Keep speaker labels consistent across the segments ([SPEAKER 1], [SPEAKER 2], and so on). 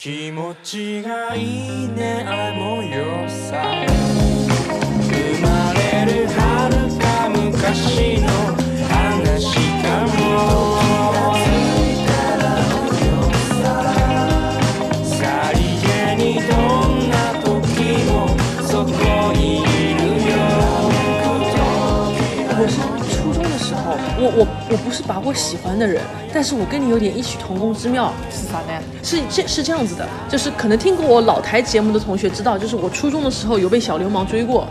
[SPEAKER 1] 気持ちがいいねあの夜さ。
[SPEAKER 2] 我我我不是把我喜欢的人，但是我跟你有点异曲同工之妙。
[SPEAKER 3] 是啥呢？
[SPEAKER 2] 是这是这样子的，就是可能听过我老台节目的同学知道，就是我初中的时候有被小流氓追过。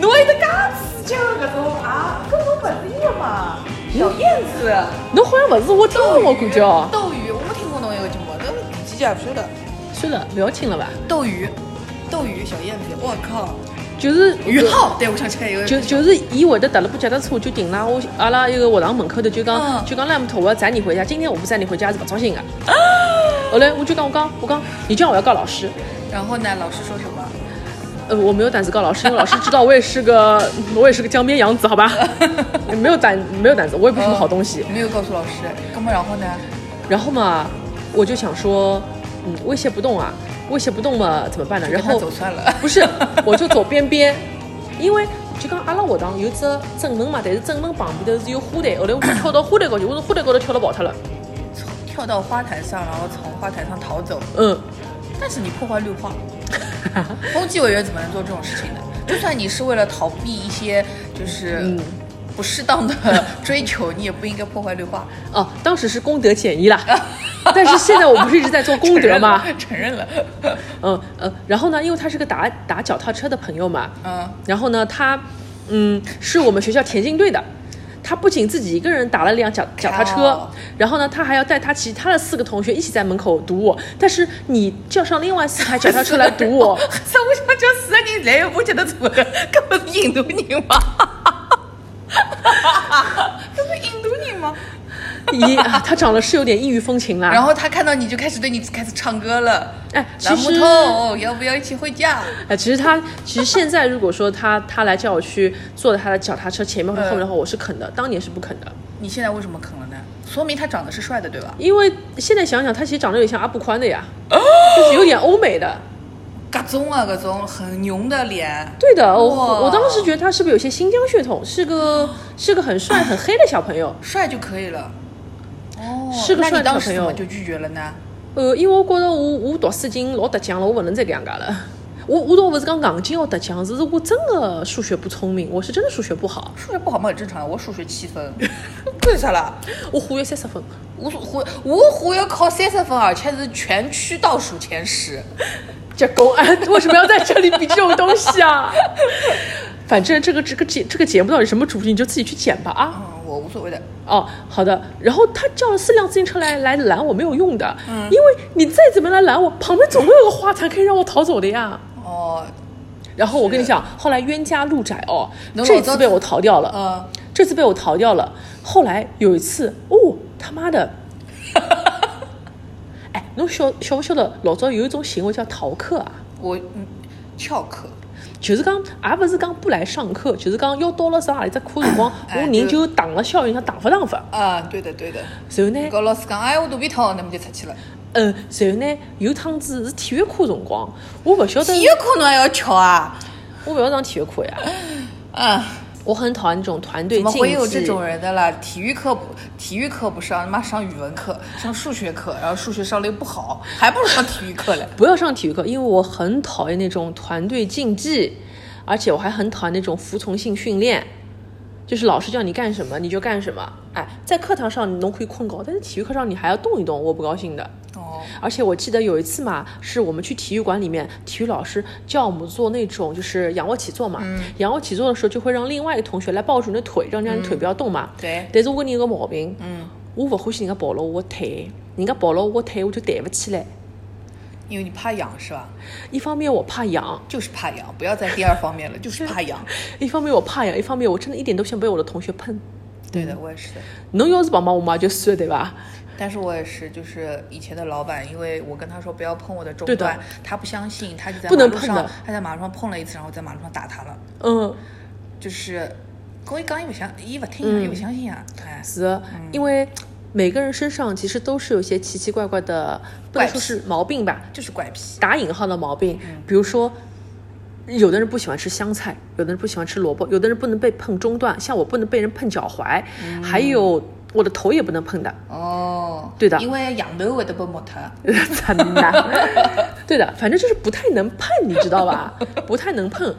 [SPEAKER 3] 侬会得介刺激的搿种啊，跟侬勿是一个嘛？小燕子、
[SPEAKER 2] 侬好像不是我听过，我感觉哦。
[SPEAKER 3] 斗鱼，我没听过侬一个节目，但是第几集也不晓得。
[SPEAKER 2] 算了，不要听了吧。
[SPEAKER 3] 斗鱼，斗鱼，小燕子，我靠，
[SPEAKER 2] 就是
[SPEAKER 3] 于浩，对，我想起来一个，
[SPEAKER 2] 就就是伊会得踏了部脚踏车，就停了我阿拉一个学堂门口头，就讲、
[SPEAKER 3] 嗯
[SPEAKER 2] 就讲赖木头，我要载你回家。今天我不载你回家是不高兴的。后来我就讲我讲我讲，你这样我要告老师。
[SPEAKER 3] 然后呢，老师说什么？
[SPEAKER 2] 呃，我没有胆子告老师，因为老师知道我也是个我也是个江边养子，好吧？没有胆没有胆子，我也不是什么好东西。
[SPEAKER 3] 没有告诉老师，那么然后呢？
[SPEAKER 2] 然后嘛，我就想说，嗯，威胁不动啊，威胁不动嘛，怎么办呢？然后
[SPEAKER 3] 走算了。
[SPEAKER 2] 不是，我就走边边，因为就讲阿拉学堂有只正门嘛，但是正门旁边头是有花坛，后来我就跳到花坛高头，我从花坛高头跳了跑脱了。
[SPEAKER 3] 跳到花坛上，然后从花坛上逃走。
[SPEAKER 2] 嗯，
[SPEAKER 3] 但是你破坏绿化，风纪委员怎么能做这种事情呢？就算你是为了逃避一些就是
[SPEAKER 2] 嗯
[SPEAKER 3] 不适当的 追求，你也不应该破坏绿化。
[SPEAKER 2] 哦，当时是功德减一啦，但是现在我不是一直在做功德吗？
[SPEAKER 3] 承认了，承认了。
[SPEAKER 2] 嗯呃，然后呢，因为他是个打打脚踏车的朋友嘛，
[SPEAKER 3] 嗯，
[SPEAKER 2] 然后呢，他嗯是我们学校田径队的。他不仅自己一个人打了辆脚脚踏车，然后呢，他还要带他其他的四个同学一起在门口堵我。但是你叫上另外四台脚踏车来堵我，
[SPEAKER 3] 是 我想叫四个人来，我觉得错了，搿不是印度人吗？这是印度人吗？
[SPEAKER 2] 咦，啊他长得是有点异域风情啦。
[SPEAKER 3] 然后他看到你就开始对你开始唱歌了。
[SPEAKER 2] 哎，其
[SPEAKER 3] 蓝木
[SPEAKER 2] 实
[SPEAKER 3] 头，要不要一起回家？
[SPEAKER 2] 哎，其实他其实现在如果说他他来叫我去坐在他的脚踏车前面或后面的话，我是肯的，当年是不肯的，
[SPEAKER 3] 你现在为什么肯了呢？说明他长得是帅的，对吧？
[SPEAKER 2] 因为现在想想，他其实长得有点像阿布宽的呀，就是有点欧美的。
[SPEAKER 3] 各种啊，各种很牛的脸。
[SPEAKER 2] 对的，我我当时觉得他是不是有些新疆血统，是个是个很帅很黑的小朋友。
[SPEAKER 3] 帅就可以了。哦，
[SPEAKER 2] 是个
[SPEAKER 3] 那你
[SPEAKER 2] 帅的朋友
[SPEAKER 3] 当时怎么就拒绝了呢？
[SPEAKER 2] 呃，因为我觉得我我读书已经老得奖了，我不能再搿样介了。我我倒不是讲硬劲要得奖，是我真的数学不聪明，我是真的数学不好，
[SPEAKER 3] 数学不好嘛，很正常。我数学七分，为啥啦？
[SPEAKER 2] 我化学三十分。
[SPEAKER 3] 我化我化学考三十分，而且是全区倒数前十。
[SPEAKER 2] 这公安为什么要在这里比这种东西啊？反正这个这个节这个节目到底什么主题，你就自己去剪吧啊。
[SPEAKER 3] 无所谓的。
[SPEAKER 2] 哦，好的。然后他叫了四辆自行车来来拦我，没有用的，因为你再怎么来拦我，旁边总会有个花坛可以让我逃走的呀。
[SPEAKER 3] 哦，
[SPEAKER 2] 然后我跟你讲，后来冤家路窄哦，这次被我逃掉了，
[SPEAKER 3] 嗯，
[SPEAKER 2] 这次被我逃掉了。后来有一次，哦，他妈的！哎，侬晓晓不晓得老早有一种行为叫逃课啊？
[SPEAKER 3] 我嗯翘课。
[SPEAKER 2] 就是讲，也勿是讲不来上课，就是讲要到了上阿里只课辰光，
[SPEAKER 3] 哎
[SPEAKER 2] 我人就荡了校园，想荡勿荡勿。
[SPEAKER 3] 啊，对的对的。
[SPEAKER 2] 然后呢，
[SPEAKER 3] 跟老师讲，哎，我肚皮痛，那么就出去了。
[SPEAKER 2] 嗯，然后呢，有趟子是体育课辰光，我勿晓得
[SPEAKER 3] 体育，课侬还要翘啊？
[SPEAKER 2] 我勿要上体育课呀，
[SPEAKER 3] 啊，
[SPEAKER 2] 我很讨厌这种团队
[SPEAKER 3] 怎么
[SPEAKER 2] 竞技。
[SPEAKER 3] 会有这种人的啦？体育课不，体育课不上，他妈上语文课，上数学课，然后数学上的又不好，还不如上体育课嘞。
[SPEAKER 2] 不要上体育课，因为我很讨厌那种团队竞技，而且我还很讨厌那种服从性训练，就是老师叫你干什么你就干什么。哎，在课堂上你能可以困觉，但是体育课上你还要动一动，我不高兴的。
[SPEAKER 3] 哦，
[SPEAKER 2] 而且我记得有一次嘛，是我们去体育馆里面，体育老师叫我们做那种就是仰卧起坐嘛。仰卧起坐的时候，就会让另外一个同学来抱住你的腿，让这样你腿不要动嘛。
[SPEAKER 3] 对
[SPEAKER 2] 但是我跟你有个毛病，
[SPEAKER 3] 嗯，
[SPEAKER 2] 我不欢喜人家抱了我的腿，人家抱了我的腿，我就抬不起来。
[SPEAKER 3] 因为你怕痒是吧？
[SPEAKER 2] 一方面我怕痒，
[SPEAKER 3] 就是怕痒，不要在第二方面了，就是怕痒。
[SPEAKER 2] 一方面我怕痒，一方面我真的一点都想被我的同学喷。
[SPEAKER 3] 对的，我也是的。
[SPEAKER 2] 侬要是帮忙我嘛就算了对吧？
[SPEAKER 3] 但是我也是，就是以前的老板，因为我跟他说不要碰我的中段，他不相信，他就在马路上他在马路上碰了一次，然后在马路上打他了。
[SPEAKER 2] 嗯，
[SPEAKER 3] 就是跟我一讲，伊不相，伊不听啊，伊不相信啊，哎，
[SPEAKER 2] 是的，因为每个人身上其实都是有一些奇奇怪怪的，不能说是毛病吧，
[SPEAKER 3] 就是怪癖。
[SPEAKER 2] 打引号的毛病，比如说，有的人不喜欢吃香菜，有的人不喜欢吃萝卜，有的人不能被碰中段，像我不能被人碰脚踝，还有我的头也不能碰的，
[SPEAKER 3] 哦，
[SPEAKER 2] 对的
[SPEAKER 3] 因为羊头会得被摸脱。
[SPEAKER 2] 真的，对的，反正就是不太能碰，你知道吧？不太能碰。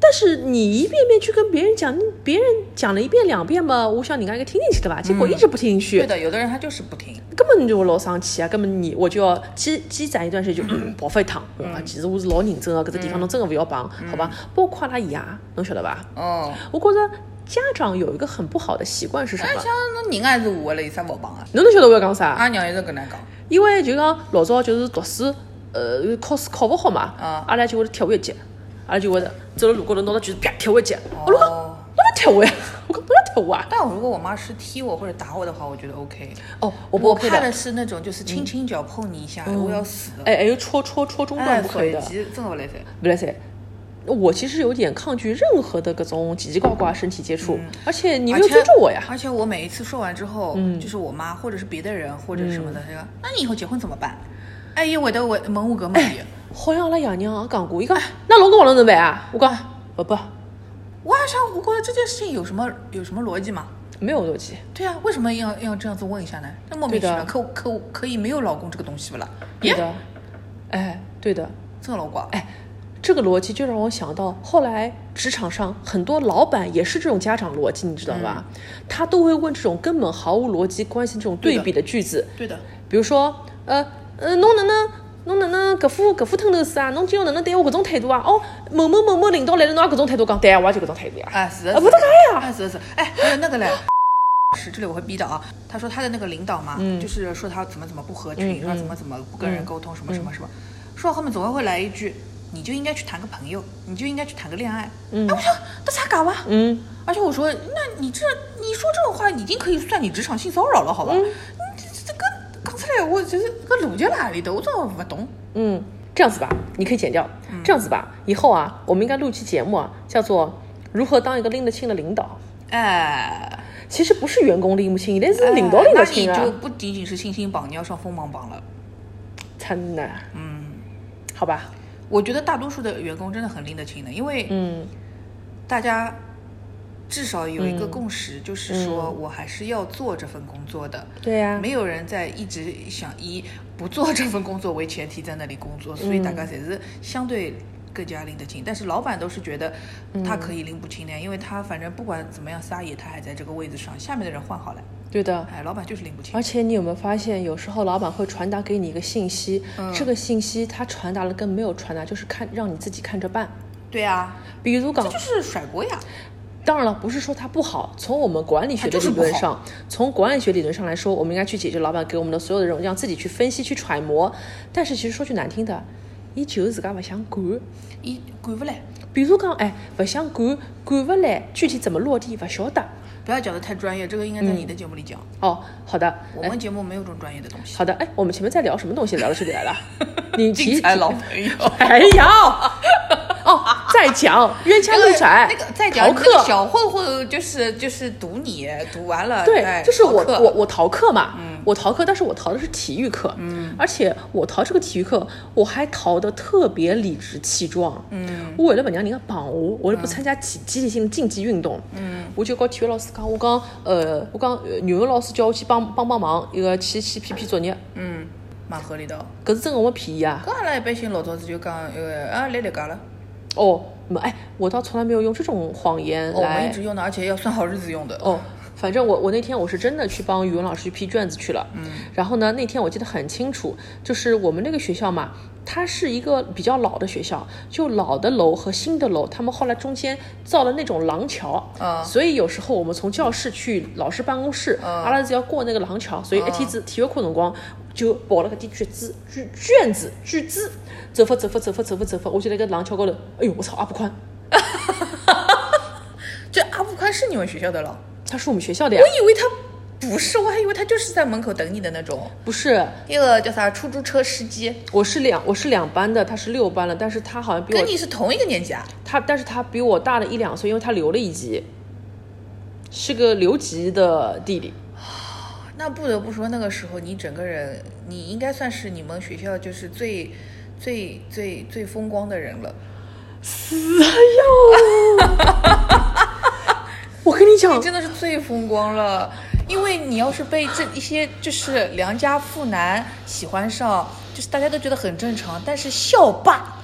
[SPEAKER 2] 但是你一遍遍去跟别人讲，别人讲了一遍两遍嘛，我想人家应该听进去的吧？结果一直不听进去，
[SPEAKER 3] 对的，有的人他就是不听。
[SPEAKER 2] 根本就老生气啊！根本你我就要积积攒一段时间就 嗯爆发一趟。啊，其实我是老认真的，搿只地方侬真的不要碰，好吧？包括阿拉爷，侬晓得吧？
[SPEAKER 3] 哦，
[SPEAKER 2] 我觉着家长有一个很不好的习惯是什么？
[SPEAKER 3] 那像侬人还是我了，有啥勿帮啊？
[SPEAKER 2] 侬能晓得我要讲啥？
[SPEAKER 3] 阿娘一直跟咱讲，
[SPEAKER 2] 因为就讲老早就是读书，呃，考试考勿好嘛，
[SPEAKER 3] 啊
[SPEAKER 2] 阿拉就会得踢我一脚，阿拉就会得走了路高头拿到句子啪踢我一脚。我讲
[SPEAKER 3] 哦。
[SPEAKER 2] 侬要踢我呀？我讲不要踢我啊！
[SPEAKER 3] 但如果我妈是踢我或者打我的话，我觉得 OK。
[SPEAKER 2] 哦，我不
[SPEAKER 3] 我
[SPEAKER 2] OK
[SPEAKER 3] 怕的
[SPEAKER 2] 的。
[SPEAKER 3] 是那种就是轻轻脚碰你一下，我要死了。
[SPEAKER 2] 哎，还有戳戳戳中段
[SPEAKER 3] 哎，
[SPEAKER 2] 不可以的
[SPEAKER 3] 真的不来塞。
[SPEAKER 2] 不来噻。我其实有点抗拒任何的各种奇奇怪怪身体接触，而且你没有尊重我呀。
[SPEAKER 3] 而且我每一次说完之后，就是我妈或者是别的人或者什么的，她说：“那你以后结婚怎么办？”哎，伊会得问问我搿问题。
[SPEAKER 2] 好像阿拉爷娘也讲过，伊讲那老公王侬能办啊？我讲不不，
[SPEAKER 3] 我还想，我觉得这件事情有什么有什么逻辑吗？
[SPEAKER 2] 没有逻辑。
[SPEAKER 3] 对啊，为什么要要这样子问一下呢？那莫名其妙，可可可以没有老公这个东西不啦？耶，
[SPEAKER 2] 对的，哎，对的，
[SPEAKER 3] 这个老公。
[SPEAKER 2] 哎，这个逻辑就让我想到后来职场上很多老板也是这种家长逻辑，你知道吧？他都会问这种根本毫无逻辑关系这种对比的句子，
[SPEAKER 3] 对的，
[SPEAKER 2] 比如说，呃呃，侬哪能侬哪能搿副搿副吞头是啊？侬今后哪能对我搿种态度啊？哦，某某某某领导来了，侬也搿种态度讲，对啊，我也就搿种态度呀。
[SPEAKER 3] 哎，是
[SPEAKER 2] 不是
[SPEAKER 3] 的
[SPEAKER 2] 搿呀。
[SPEAKER 3] 哎，是的是的，哎，还有那个嘞。是，这里我会逼的啊。他说他的那个领导嘛，就是说他怎么怎么不合群，
[SPEAKER 2] 嗯
[SPEAKER 3] 说怎么怎么不跟人沟通，什么什么什么。说到后面总会会来一句，你就应该去谈个朋友，你就应该去谈个恋爱。
[SPEAKER 2] 嗯
[SPEAKER 3] 哎，我说那咋搞啊？
[SPEAKER 2] 嗯，
[SPEAKER 3] 而且我说，那你这你说这种话已经可以算你职场性骚扰了，好吧？
[SPEAKER 2] 嗯
[SPEAKER 3] 你这这个讲出来，我就是个逻辑哪里的，我真的不懂。
[SPEAKER 2] 嗯，这样子吧，你可以剪掉。这样子吧，以后啊，我们应该录期节目啊，叫做如何当一个拎得清的领导。
[SPEAKER 3] 哎，
[SPEAKER 2] 其实不是员工拎不清，但是领导拎得清啊
[SPEAKER 3] 哎那你就。不仅仅是信心榜，你要上锋芒榜了。
[SPEAKER 2] 真的，
[SPEAKER 3] 嗯，
[SPEAKER 2] 好吧，
[SPEAKER 3] 我觉得大多数的员工真的很拎得清的，因为
[SPEAKER 2] 嗯，
[SPEAKER 3] 大家至少有一个共识，就是说我还是要做这份工作的。
[SPEAKER 2] 对呀、
[SPEAKER 3] 没有人在一直想以不做这份工作为前提在那里工作，所以大家才是相对更加拎得清。但是老板都是觉得他可以拎不清的，因为他反正不管怎么样撒野，他还在这个位置上，下面的人换好了，
[SPEAKER 2] 对的。
[SPEAKER 3] 哎，老板就是拎不清
[SPEAKER 2] 而。且你有没有发现，有时候老板会传达给你一个信息，
[SPEAKER 3] 嗯
[SPEAKER 2] 这个信息他传达了跟没有传达，就是看让你自己看着办。
[SPEAKER 3] 对啊，
[SPEAKER 2] 比如讲
[SPEAKER 3] 这，就是甩锅呀。
[SPEAKER 2] 当然了，不是说它不好。从我们管理学的理论上，从管理学理论上来说，我们应该去解决老板给我们的所有的任务，让自己去分析、去揣摩。但是其实说句难听的，伊就是自家不想管。
[SPEAKER 3] 伊管不来，
[SPEAKER 2] 比如讲，哎，不想管，管不来，具体怎么落地不晓得。
[SPEAKER 3] 不要讲的太专业，这个应该在你的节目里讲。
[SPEAKER 2] 哦，好的，
[SPEAKER 3] 我们节目没有这种专业的东西。
[SPEAKER 2] 好的，哎，我们前面在聊什么东西？聊到这里来了，你提
[SPEAKER 3] 精彩老朋友。
[SPEAKER 2] 哎呀，哦，再讲冤家路窄，
[SPEAKER 3] 那个再讲
[SPEAKER 2] 逃课
[SPEAKER 3] 那个。小混混，就是就是堵你，堵完了，
[SPEAKER 2] 对
[SPEAKER 3] 哎，
[SPEAKER 2] 就是我我我逃课嘛，我逃课，但是我逃的是体育课，嗯，而且我逃这个体育课，我还逃得特别理直气壮，嗯，我为了不让人家绑我，我为了不参加集集体性的竞技运动，嗯，我就跟体育老师讲，我讲，呃，我讲呃语文老师叫我去帮帮帮忙，一个去去批批作业，
[SPEAKER 3] 嗯，蛮合理的哦。
[SPEAKER 2] 搿是真的我没骗伊啊，
[SPEAKER 3] 搿阿拉一般性老早子就讲，呃啊来例假了，
[SPEAKER 2] 哦，没，哎，我倒从来没有用这种谎言
[SPEAKER 3] 哦我们一直用的，而且要算好日子用的。
[SPEAKER 2] 哦，反正我我那天我是真的去帮语文老师去批卷子去了，嗯，然后呢那天我记得很清楚，就是我们那个学校嘛，它是一个比较老的学校，就老的楼和新的楼，他们后来中间造了那种廊桥，
[SPEAKER 3] 嗯。
[SPEAKER 2] 所以有时候我们从教室去老师办公室，阿拉是要过那个廊桥，所以一天子体育课辰光就抱了个点卷子卷卷子卷子，走法走法走法走法走法，我就在那个廊桥高头，哎呦我操阿布宽，
[SPEAKER 3] 这阿布宽是你们学校的了？
[SPEAKER 2] 他是我们学校的呀
[SPEAKER 3] 我，以为他不是，我还以为他就是在门口等你的那种。
[SPEAKER 2] 不是。
[SPEAKER 3] 那个叫啥出租车司机，
[SPEAKER 2] 我是两我是两班的，他是六班的，但是他好像比我
[SPEAKER 3] 跟你是同一个年级啊？
[SPEAKER 2] 他，但是他比我大了一两岁，因为他留了一级，是个留级的弟弟。
[SPEAKER 3] 那不得不说，那个时候你整个人，你应该算是你们学校就是最最最最风光的人了。
[SPEAKER 2] 死呀，讲
[SPEAKER 3] 你，真的是最风光了，因为你要是被这一些就是良家妇男喜欢上，就是大家都觉得很正常，但是校霸。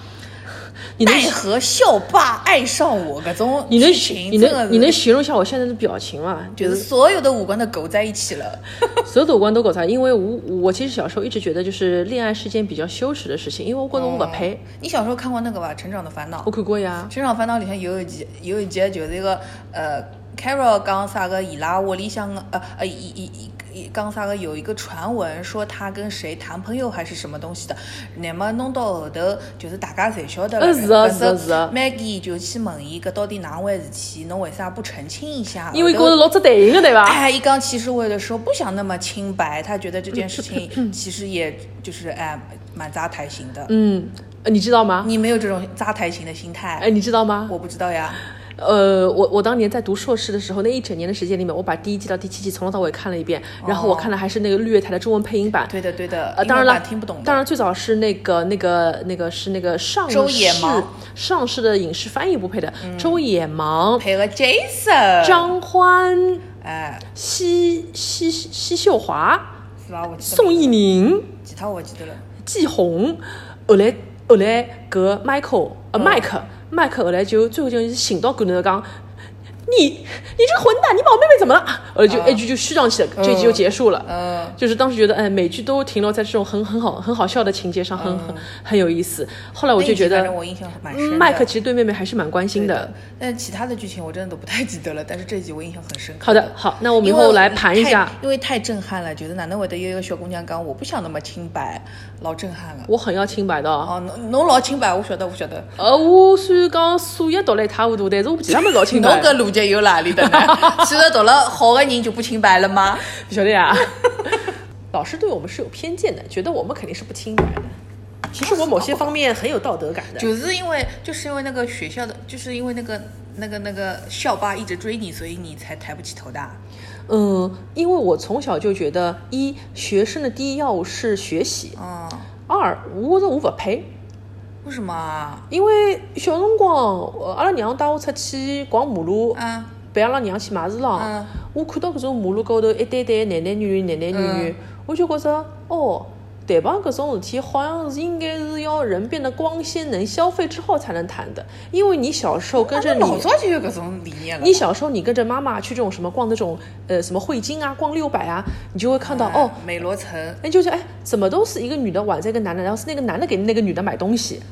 [SPEAKER 3] 奈何校霸爱上我，搿种
[SPEAKER 2] 你能你能你能形容一下我现在的表情吗？
[SPEAKER 3] 就是所有的五官都勾在一起了。
[SPEAKER 2] 所有的五官都搞砸，因为我我其实小时候一直觉得就是恋爱是件比较羞耻的事情，因为我觉得我不配。
[SPEAKER 3] 你小时候看过那个吧，《成长的烦恼
[SPEAKER 2] 我》？看过呀，《
[SPEAKER 3] 成长烦恼》里向有一集，有一集就是一个呃，Carol 讲啥个伊拉屋里向呃呃，伊伊伊伊讲啥个有一个传闻说他跟谁谈朋友还是什么东西的，那么弄到后头就是大家侪晓得了。
[SPEAKER 2] 呃是的
[SPEAKER 3] 搿时候
[SPEAKER 2] 是的是的
[SPEAKER 3] Maggie 就去问伊搿到底哪能回事体，侬为啥不澄清一下？
[SPEAKER 2] 因为觉得老值对应的对伐？
[SPEAKER 3] 哎，伊刚其实我有的时候不想那么清白，他觉得这件事情其实也就是哎蛮扎台型的。
[SPEAKER 2] 嗯，呃你知道吗？
[SPEAKER 3] 你没有这种扎台型的心态，
[SPEAKER 2] 哎，你知道吗？
[SPEAKER 3] 我不知道呀。
[SPEAKER 2] 呃，我我当年在读硕士的时候，那一整年的时间里面，我把第一季到第七季从头到尾看了一遍，然后我看的还是那个绿叶台的中文配音版。
[SPEAKER 3] 对的，对的。
[SPEAKER 2] 呃，当然了
[SPEAKER 3] 听不懂。
[SPEAKER 2] 当然，最早是那个、那个、那个是那个上
[SPEAKER 3] 周野
[SPEAKER 2] 市
[SPEAKER 3] 芒
[SPEAKER 2] 上市的影视翻译部配的，周野芒、
[SPEAKER 3] 配了 Jason，
[SPEAKER 2] 张欢、
[SPEAKER 3] 哎，
[SPEAKER 2] 奚奚奚秀华、
[SPEAKER 3] 是吧？我记得
[SPEAKER 2] 宋逸宁、
[SPEAKER 3] 其他我记得了。
[SPEAKER 2] 季红，后来后来搿 Michael 呃麦麦克后来就最后就是寻到管头讲。你你这个混蛋！你把我妹妹怎么了？呃，就一句就续上去了，这一集就结束了。
[SPEAKER 3] 嗯，
[SPEAKER 2] 就是当时觉得，哎，每句都停留在这种很很好很好笑的情节上，很很很有意思。后来我就觉得
[SPEAKER 3] 我印象蛮深
[SPEAKER 2] 麦克其实对妹妹还是蛮关心的
[SPEAKER 3] 的。，但其他的剧情我真的都不太记得了。但是这一集我印象很深刻。
[SPEAKER 2] 好的，好，那我们以后来盘一下
[SPEAKER 3] 太。因为太震撼了，觉得哪能会得有一个小姑娘讲我不想那么清白，老震撼了。
[SPEAKER 2] 我很要清白的哦。
[SPEAKER 3] 哦，侬侬老清白，我晓得，我晓得。
[SPEAKER 2] 呃，我虽然讲数学读了一塌糊涂，但是我其他么老清
[SPEAKER 3] 侬
[SPEAKER 2] 白。
[SPEAKER 3] 搿逻辑有哪里的呢？其实读了好的人就不清白了吗？
[SPEAKER 2] 不晓得呀。老师对我们是有偏见的，觉得我们肯定是不清白的。其实我某些方面很有道德感的。
[SPEAKER 3] 就是因为就是因为那个学校的，就是因为那个那个那个校霸一直追你，所以你才抬不起头的。
[SPEAKER 2] 嗯，因为我从小就觉得，一学生的第一要务是学习，
[SPEAKER 3] 嗯，
[SPEAKER 2] 二我觉得我不配。
[SPEAKER 3] 为什么啊？
[SPEAKER 2] 因为小辰光，呃阿拉娘带我出去逛马路，
[SPEAKER 3] 啊，
[SPEAKER 2] 陪阿拉娘去买市场，
[SPEAKER 3] 嗯。
[SPEAKER 2] 我看到搿种马路高头一对对男男女女、男男女女，
[SPEAKER 3] 嗯。
[SPEAKER 2] 我就觉着哦，谈朋搿种事体好像是应该是要人变得光鲜能消费之后才能谈的，因为你小时候跟着你。
[SPEAKER 3] 老早就有搿种理念了。
[SPEAKER 2] 你小时候，你跟着妈妈去这种什么逛那种呃什么汇金啊，逛六百啊，你就会看到、
[SPEAKER 3] 哎
[SPEAKER 2] 哦，
[SPEAKER 3] 美罗城，
[SPEAKER 2] 哎，就是哎，怎么都是一个女的挽着一个男的，然后是那个男的给那个女的买东西，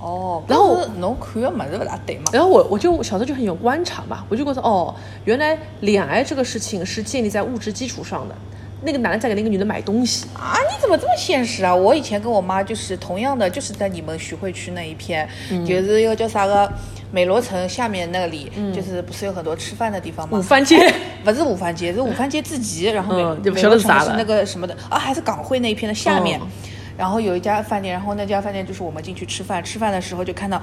[SPEAKER 3] 哦，
[SPEAKER 2] 然后
[SPEAKER 3] 侬看个么子不大对嘛？
[SPEAKER 2] 然后我我就小时候就很有观察嘛，我就觉得哦，原来恋爱这个事情是建立在物质基础上的。那个男的在给那个女的买东西，
[SPEAKER 3] 啊，你怎么这么现实啊？我以前跟我妈就是同样的，就是在你们徐汇区那一片，
[SPEAKER 2] 嗯
[SPEAKER 3] 就是一个叫啥个美罗城下面那里，就是不是有很多吃饭的地方吗？
[SPEAKER 2] 嗯午饭街。
[SPEAKER 3] 不是午饭街，是午饭街自己，然后美罗城是那个什么的啊，还是港汇那一片的下面，
[SPEAKER 2] 嗯
[SPEAKER 3] 然后有一家饭店，然后那家饭店就是我们进去吃饭，吃饭的时候就看到。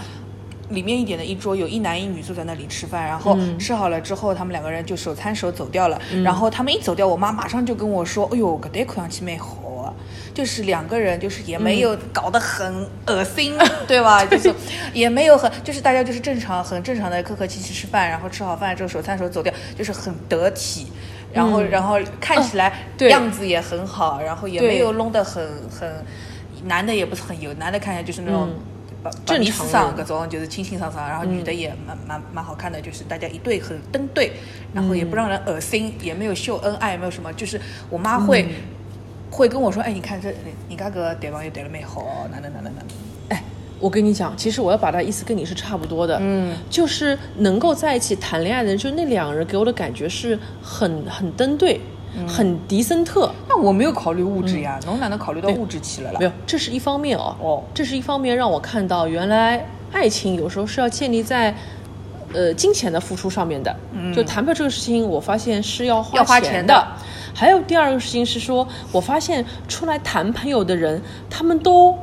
[SPEAKER 3] 里面一点的一桌有一男一女坐在那里吃饭，然后
[SPEAKER 2] 嗯
[SPEAKER 3] 吃好了之后，他们两个人就手牵手走掉了。然后他们一走掉，我妈马上就跟我说：“哎呦，搿对看上去蛮好啊。”就是两个人，就是也没有搞得很恶心，对吧？就是也没有很，就是大家就是正常很正常的客客气气吃饭，然后吃好饭之后手牵手走掉，就是很得体。然后，然后看起来样子也很好，然后也没有弄得很很，男的也不是很油，男的看起来就是那种
[SPEAKER 2] 正常人。
[SPEAKER 3] 上搿种就是清清爽爽，然后女的也蛮蛮蛮好看的，就是大家一对很登对，然后也不让人恶心，也没有秀恩爱，也没有什么，就是我妈会、会跟我说，哎，你看这你家个对方又对了没好，哪能哪能哪能，
[SPEAKER 2] 哎，我跟你讲，其实我要表达意思跟你是差不多的，嗯，就是能够在一起谈恋爱的人，就那两个人给我的感觉是很很登对，很迪森特。
[SPEAKER 3] 那我没有考虑物质呀，侬哪能考虑到物质去了啦？
[SPEAKER 2] 没有，这是一方面哦。
[SPEAKER 3] 哦
[SPEAKER 2] 这是一方面，让我看到原来爱情有时候是要建立在。呃，金钱的付出上面的，就谈判这个事情，我发现是要花
[SPEAKER 3] 要花
[SPEAKER 2] 钱
[SPEAKER 3] 钱的
[SPEAKER 2] 还有第二个事情是说，我发现出来谈朋友的人，他们都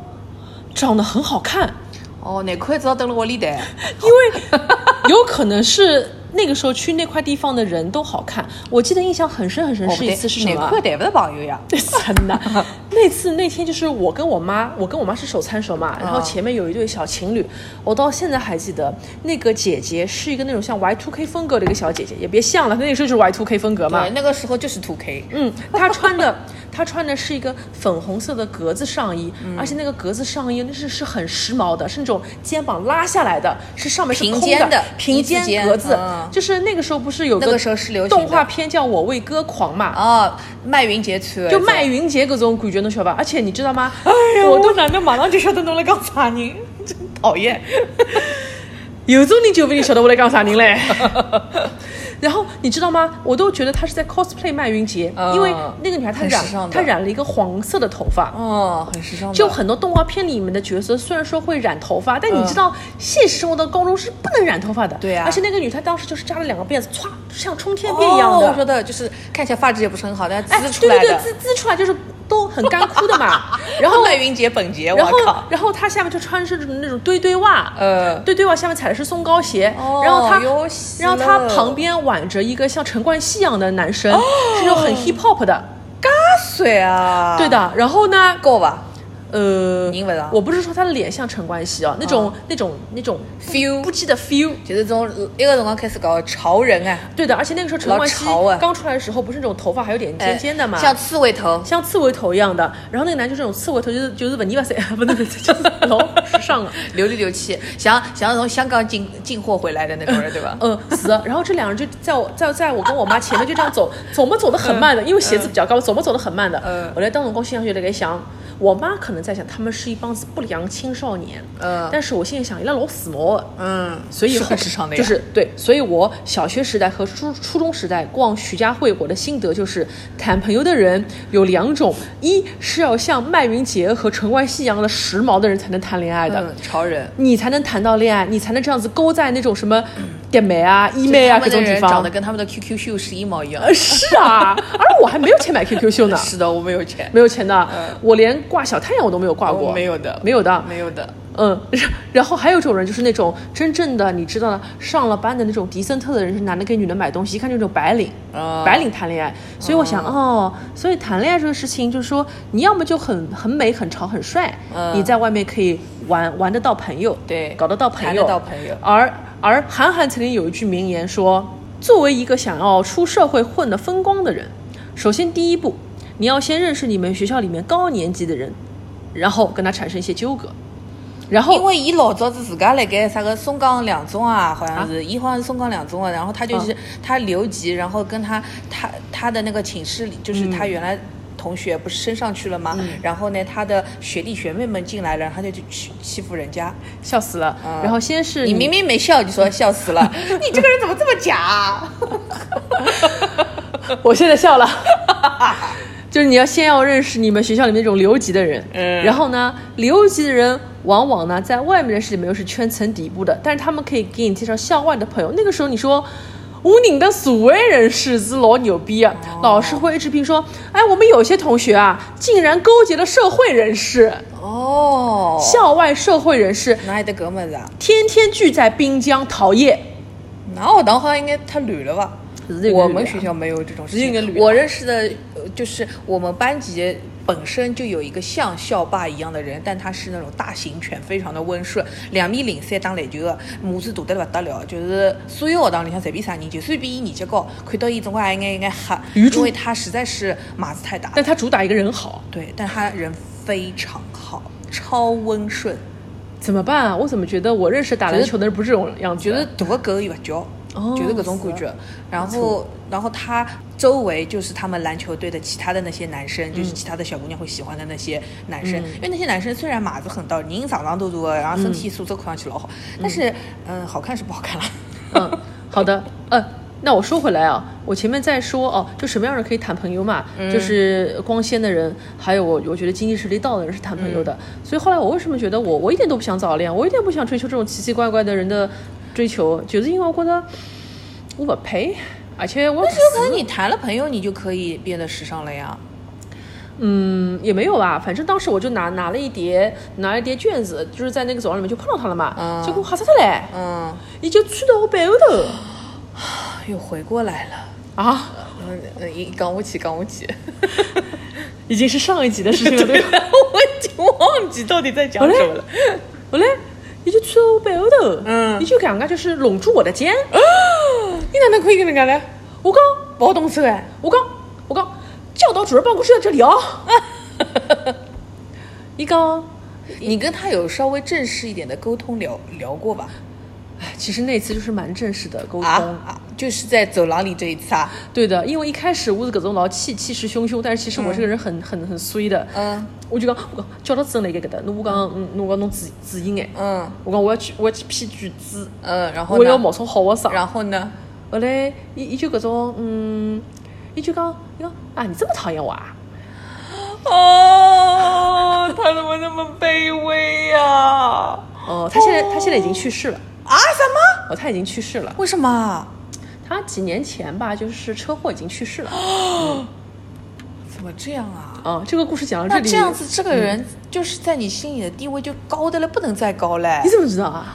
[SPEAKER 2] 长得很好看，
[SPEAKER 3] 哦，难怪只要等了我里的，
[SPEAKER 2] 因为有可能是那个时候去那块地方的人都好看。我记得印象很深很深是一次是什么？
[SPEAKER 3] 哪块谈不是朋友呀？
[SPEAKER 2] 真的，那次那天就是我跟我妈，我跟我妈是手牵手嘛，然后
[SPEAKER 3] 啊
[SPEAKER 2] 前面有一对小情侣，我到现在还记得，那个姐姐是一个那种像 Y two K 风格的一个小姐姐，也别像了，那个时候就是 Y two K 风格嘛
[SPEAKER 3] 对，。那个时候就是 two K。
[SPEAKER 2] 嗯，她穿的她穿的是一个粉红色的格子上衣，
[SPEAKER 3] 嗯
[SPEAKER 2] 而且那个格子上衣那是是很时髦的，是那种肩膀拉下来的，是上面是空
[SPEAKER 3] 平肩的
[SPEAKER 2] 平
[SPEAKER 3] 肩
[SPEAKER 2] 格子，
[SPEAKER 3] 嗯
[SPEAKER 2] 就是那个时候不是有
[SPEAKER 3] 那个时候是流行
[SPEAKER 2] 动画片叫《我为歌狂》嘛，
[SPEAKER 3] 哦，麦云杰穿，
[SPEAKER 2] 就麦云杰搿种感觉，侬晓得吧？而且你知道吗？哎呀，我都哪能马上就晓得侬来讲啥人，真讨厌。有种人就不定晓得我来讲啥人嘞。然后你知道吗？我都觉得她是在 cosplay 麦云杰，
[SPEAKER 3] 嗯
[SPEAKER 2] 因为那个女孩她染她染了一个黄色的头发。
[SPEAKER 3] 哦，很时尚。
[SPEAKER 2] 就很多动画片里面的角色，虽然说会染头发，但你
[SPEAKER 3] 嗯
[SPEAKER 2] 知道现实生活的高中是不能染头发的。
[SPEAKER 3] 对啊
[SPEAKER 2] 而且那个女她当时就是扎了两个辫子，歘，像冲天辫一样的。
[SPEAKER 3] 哦我说的就是看起来发质也不是很好，但
[SPEAKER 2] 哎，
[SPEAKER 3] 滋出来的。
[SPEAKER 2] 对对对，滋滋出来就是都很干枯的嘛。然后
[SPEAKER 3] 麦云杰本杰，我
[SPEAKER 2] 然后
[SPEAKER 3] 靠，
[SPEAKER 2] 然后他下面就穿是那种堆堆袜，
[SPEAKER 3] 呃。
[SPEAKER 2] 堆堆袜下面踩的是松糕鞋，
[SPEAKER 3] 哦
[SPEAKER 2] 然后他然后他旁边挽着一个像陈冠希一样的男
[SPEAKER 3] 哦。
[SPEAKER 2] 生，是那种很 hip hop 的，嘎
[SPEAKER 3] 水啊，
[SPEAKER 2] 对，的。然后呢，
[SPEAKER 3] 够吧
[SPEAKER 2] 呃
[SPEAKER 3] 人不是啊，
[SPEAKER 2] 我不是说他的脸像陈冠希啊，那种那种那种
[SPEAKER 3] ？feel
[SPEAKER 2] 不羁的 feel。
[SPEAKER 3] 就是从一个辰光开始搞潮人啊，
[SPEAKER 2] 对的，而且那个时候陈冠希
[SPEAKER 3] 老潮啊
[SPEAKER 2] 刚出来的时候，不是那种头发还有点尖尖的嘛，
[SPEAKER 3] 哎像刺猬头。
[SPEAKER 2] 像刺猬头一样的。然后那个男就是那种刺猬头，就是就是文尼瓦塞，不能，就是 老时尚了。
[SPEAKER 3] 流里流气，想想要从香港进进货回来的那种人，对吧？
[SPEAKER 2] 嗯，是的。然后这两人就在我在在我跟我妈前面就这样走，走嘛走得很慢的，因为鞋子比较高，走嘛走得很慢的。
[SPEAKER 3] 嗯
[SPEAKER 2] 我来当时光心想就在想，我妈可能在想他们是一帮子不良青少年。
[SPEAKER 3] 嗯
[SPEAKER 2] 但是我现在想，伊拉老时髦的。
[SPEAKER 3] 嗯，
[SPEAKER 2] 所以
[SPEAKER 3] 很时尚的呀，
[SPEAKER 2] 就是对，所以我小学时代和初初中时代逛徐家汇，我的心得就是，谈朋友的人有两种，一是要像麦云杰和陈冠希一样的时髦的人才能谈恋爱的，
[SPEAKER 3] 嗯，潮人。
[SPEAKER 2] 你才能谈到恋爱，你才能这样子勾在那种什么点美啊、医美啊
[SPEAKER 3] 他们的
[SPEAKER 2] 这种地方。
[SPEAKER 3] 人长得。跟他们的 QQ 秀是一模一样。
[SPEAKER 2] 呃，是啊，而我还没有钱买 QQ 秀呢，
[SPEAKER 3] 是的，我没有钱，
[SPEAKER 2] 没有钱的，我连挂小太阳我都没有挂过，
[SPEAKER 3] 没有的。
[SPEAKER 2] 没有的，
[SPEAKER 3] 没有的。
[SPEAKER 2] 嗯，然然后还有一种人，就是那种真正的你知道的，上了班的那种迪森特的人，是男的给女的买东西，一看就是那种白领，
[SPEAKER 3] 啊。
[SPEAKER 2] 白领谈恋爱。所以我想，哦，所以谈恋爱这个事情，就是说你要么就很很美、很潮、很帅，
[SPEAKER 3] 嗯。
[SPEAKER 2] 你在外面可以玩玩得到朋友，
[SPEAKER 3] 对
[SPEAKER 2] 搞得到朋
[SPEAKER 3] 谈
[SPEAKER 2] 友，
[SPEAKER 3] 得到朋友
[SPEAKER 2] 而而韩寒曾经有一句名言说，作为一个想要出社会混得风光的人，首先第一步，你要先认识你们学校里面高年级的人，然后跟他产生一些纠葛。然后
[SPEAKER 3] 因为伊老早子自家辣盖啥个松江两中啊，好像是，伊、好像是松江两中啊，然后他就是、他留级，然后跟他他他的那个寝室里，就是他原来。同学不是升上去了吗？然后呢，他的学弟学妹们进来了，然后他就去欺欺负人家。
[SPEAKER 2] 笑死了。
[SPEAKER 3] 嗯
[SPEAKER 2] 然后先是
[SPEAKER 3] 你明明没笑，你说笑死了，你这个人怎么这么假、啊？
[SPEAKER 2] 我现在笑了，就是你要先要认识你们学校里面那种留级的人，
[SPEAKER 3] 嗯
[SPEAKER 2] 然后呢，留级的人往往呢在外面的世界里面又是圈层底部的，但是他们可以给你介绍校外的朋友。那个时候你说。我认的所谓人士是老牛逼啊！老师会一直评说，哎，我们有些同学啊，竟然勾结了社会人士、
[SPEAKER 3] 哦，
[SPEAKER 2] 校外社会人士，
[SPEAKER 3] 哪有得搿么子啊？
[SPEAKER 2] 天天聚在滨江陶冶。
[SPEAKER 3] 那学堂好像应该太乱了吧？我们学校没有这种事情。我认识的，呃就是我们班级本身就有一个像校霸一样的人，但他是那种大型犬，非常的温顺，两米零三打篮球的，母子大得不得了。就是所有学堂里向随便啥人，就算比伊年纪高，看到伊总归还一眼一眼黑，因为他实在是码子太大。
[SPEAKER 2] 但他主打一个人好，
[SPEAKER 3] 对，但他人非常好，超温顺，
[SPEAKER 2] 怎么办啊？我怎么觉得我认识打篮球的人不是这种样子的？
[SPEAKER 3] 就是大个狗也不叫。
[SPEAKER 2] 哦
[SPEAKER 3] 就是搿种感觉，然后，然后他周围就是他们篮球队的其他的那些男生，
[SPEAKER 2] 嗯
[SPEAKER 3] 就是其他的小姑娘会喜欢的那些男生，因为那些男生虽然码子很大，人长长多多的，然后身体素质看上去老好，但是，嗯，好看是不好看了。
[SPEAKER 2] 嗯，好的，呃，那我说回来啊，我前面在说哦，就什么样的人可以谈朋友嘛，就是光鲜的人，还有我我觉得经济实力到的人是谈朋友的。所以后来我为什么觉得我我一点都不想早恋，我一点不想追求这种奇奇怪怪的人的追求，就是因为我觉得我不配，而且我
[SPEAKER 3] 有可能你谈了朋友，你就可以变得时尚了呀。
[SPEAKER 2] 嗯也没有吧，反正当时我就拿拿了一叠拿了一叠卷子，就是在那个走廊里面就碰到他了嘛，
[SPEAKER 3] 嗯
[SPEAKER 2] 结果吓死他嘞，
[SPEAKER 3] 嗯，
[SPEAKER 2] 你就窜到我背后头。
[SPEAKER 3] 又回过来了。
[SPEAKER 2] 啊，
[SPEAKER 3] 嗯，嗯一讲我起，讲我起，
[SPEAKER 2] 已经是上一集的事情了，对吧？
[SPEAKER 3] 我已经忘记到底在讲什么了。
[SPEAKER 2] 后来你就去了我背后头，
[SPEAKER 3] 嗯
[SPEAKER 2] 你就讲个就是拢住我的肩，啊
[SPEAKER 3] 你哪能可以跟人家呢？
[SPEAKER 2] 我讲，
[SPEAKER 3] 不好动手哎。
[SPEAKER 2] 我讲，我讲，教导主任办公室在这里哦。你讲，
[SPEAKER 3] 你跟他有稍微正式一点的沟通聊聊过吧？
[SPEAKER 2] 哎，其实那次就是蛮正式的沟通。
[SPEAKER 3] 就是在走廊里这一次啊。
[SPEAKER 2] 对的，因为一开始我是搿种老气气势汹汹，但是其实我这个人很、很很衰的。
[SPEAKER 3] 嗯
[SPEAKER 2] 我就讲，我讲教导主任辣盖搿搭，侬我讲，嗯，侬讲侬注意注意眼。
[SPEAKER 3] 嗯
[SPEAKER 2] 我讲我要去，我要去批卷子，
[SPEAKER 3] 嗯，然后呢？
[SPEAKER 2] 我要冒充好学生。
[SPEAKER 3] 然后呢？
[SPEAKER 2] 后来，伊伊就搿种，嗯，伊就讲，伊讲啊，你这么讨厌我啊？
[SPEAKER 3] 哦，他怎么那么卑微呀、
[SPEAKER 2] 哦，他现在他现在已经去世了。
[SPEAKER 3] 啊？什么？
[SPEAKER 2] 哦，他已经去世了。
[SPEAKER 3] 为什么？
[SPEAKER 2] 他几年前吧，就是车祸已经去世了。
[SPEAKER 3] 哦 怎么这样啊？
[SPEAKER 2] 哦，这个故事讲到这里，
[SPEAKER 3] 那这样子，这个人就是在你心里的地位就高的了，不能再高嘞。
[SPEAKER 2] 你怎么知道啊？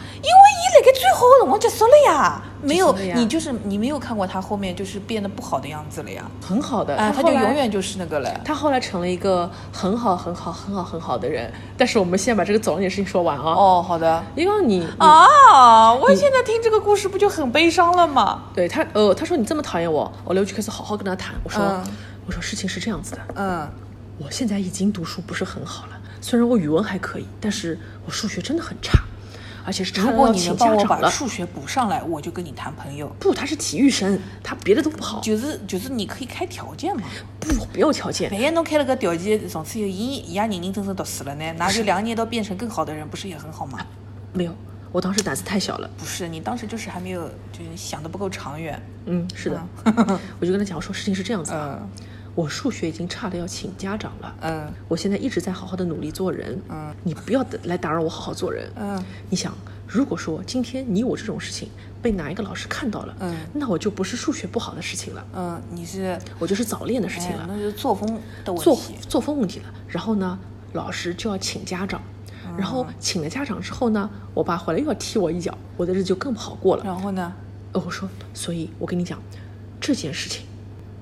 [SPEAKER 3] 后的辰光结束了呀，没有你就是你没有看过他后面就是变得不好的样子了呀，
[SPEAKER 2] 很好的，
[SPEAKER 3] 哎，他就永远就是那个了。
[SPEAKER 2] 他后来成了一个很好、很好、很好、很好的人。但是我们先把这个走廊点事情说完啊。，
[SPEAKER 3] 哦，好的。
[SPEAKER 2] 因为你，你
[SPEAKER 3] 啊，我现在听这个故事不就很悲伤了吗？
[SPEAKER 2] 对他，呃，他说你这么讨厌我，我就开始好好跟他谈。我说，
[SPEAKER 3] 嗯
[SPEAKER 2] 我说事情是这样子的，
[SPEAKER 3] 嗯，
[SPEAKER 2] 我现在已经读书不是很好了，虽然我语文还可以，但是我数学真的很差，而且是差
[SPEAKER 3] 如果你能帮我。把数学补上来，我就跟你谈朋友。
[SPEAKER 2] 不，他是体育生，他别的都不好。
[SPEAKER 3] 就是就是你可以开条件嘛，
[SPEAKER 2] 不，不要条件。
[SPEAKER 3] 万一侬开了个条件，从此以后伊伊也认认真真读书了呢，那就两年都变成更好的人，不是也很好吗？
[SPEAKER 2] 没有，我当时胆子太小了。
[SPEAKER 3] 不是，你当时就是还没有，就是想的不够长远。
[SPEAKER 2] 嗯，是的，我就跟他讲，我说事情是这样子的，
[SPEAKER 3] 嗯
[SPEAKER 2] 我数学已经差的要请家长了。
[SPEAKER 3] 嗯
[SPEAKER 2] 我现在一直在好好的努力做人，
[SPEAKER 3] 嗯，
[SPEAKER 2] 你不要来打扰我好好做人。
[SPEAKER 3] 嗯，
[SPEAKER 2] 你想，如果说今天你我这种事情被哪一个老师看到了，
[SPEAKER 3] 嗯
[SPEAKER 2] 那我就不是数学不好的事情了，
[SPEAKER 3] 嗯，你是
[SPEAKER 2] 我就是早恋的事情
[SPEAKER 3] 哎
[SPEAKER 2] 了，
[SPEAKER 3] 那就是作风的问
[SPEAKER 2] 作
[SPEAKER 3] 题。
[SPEAKER 2] 作风问题了。然后呢，老师就要请家长，然后请了家长之后呢，我爸回来又要踢我一脚，我的日子就更不好过了。
[SPEAKER 3] 然后呢？
[SPEAKER 2] 呃，我说，所以我跟你讲，这件事情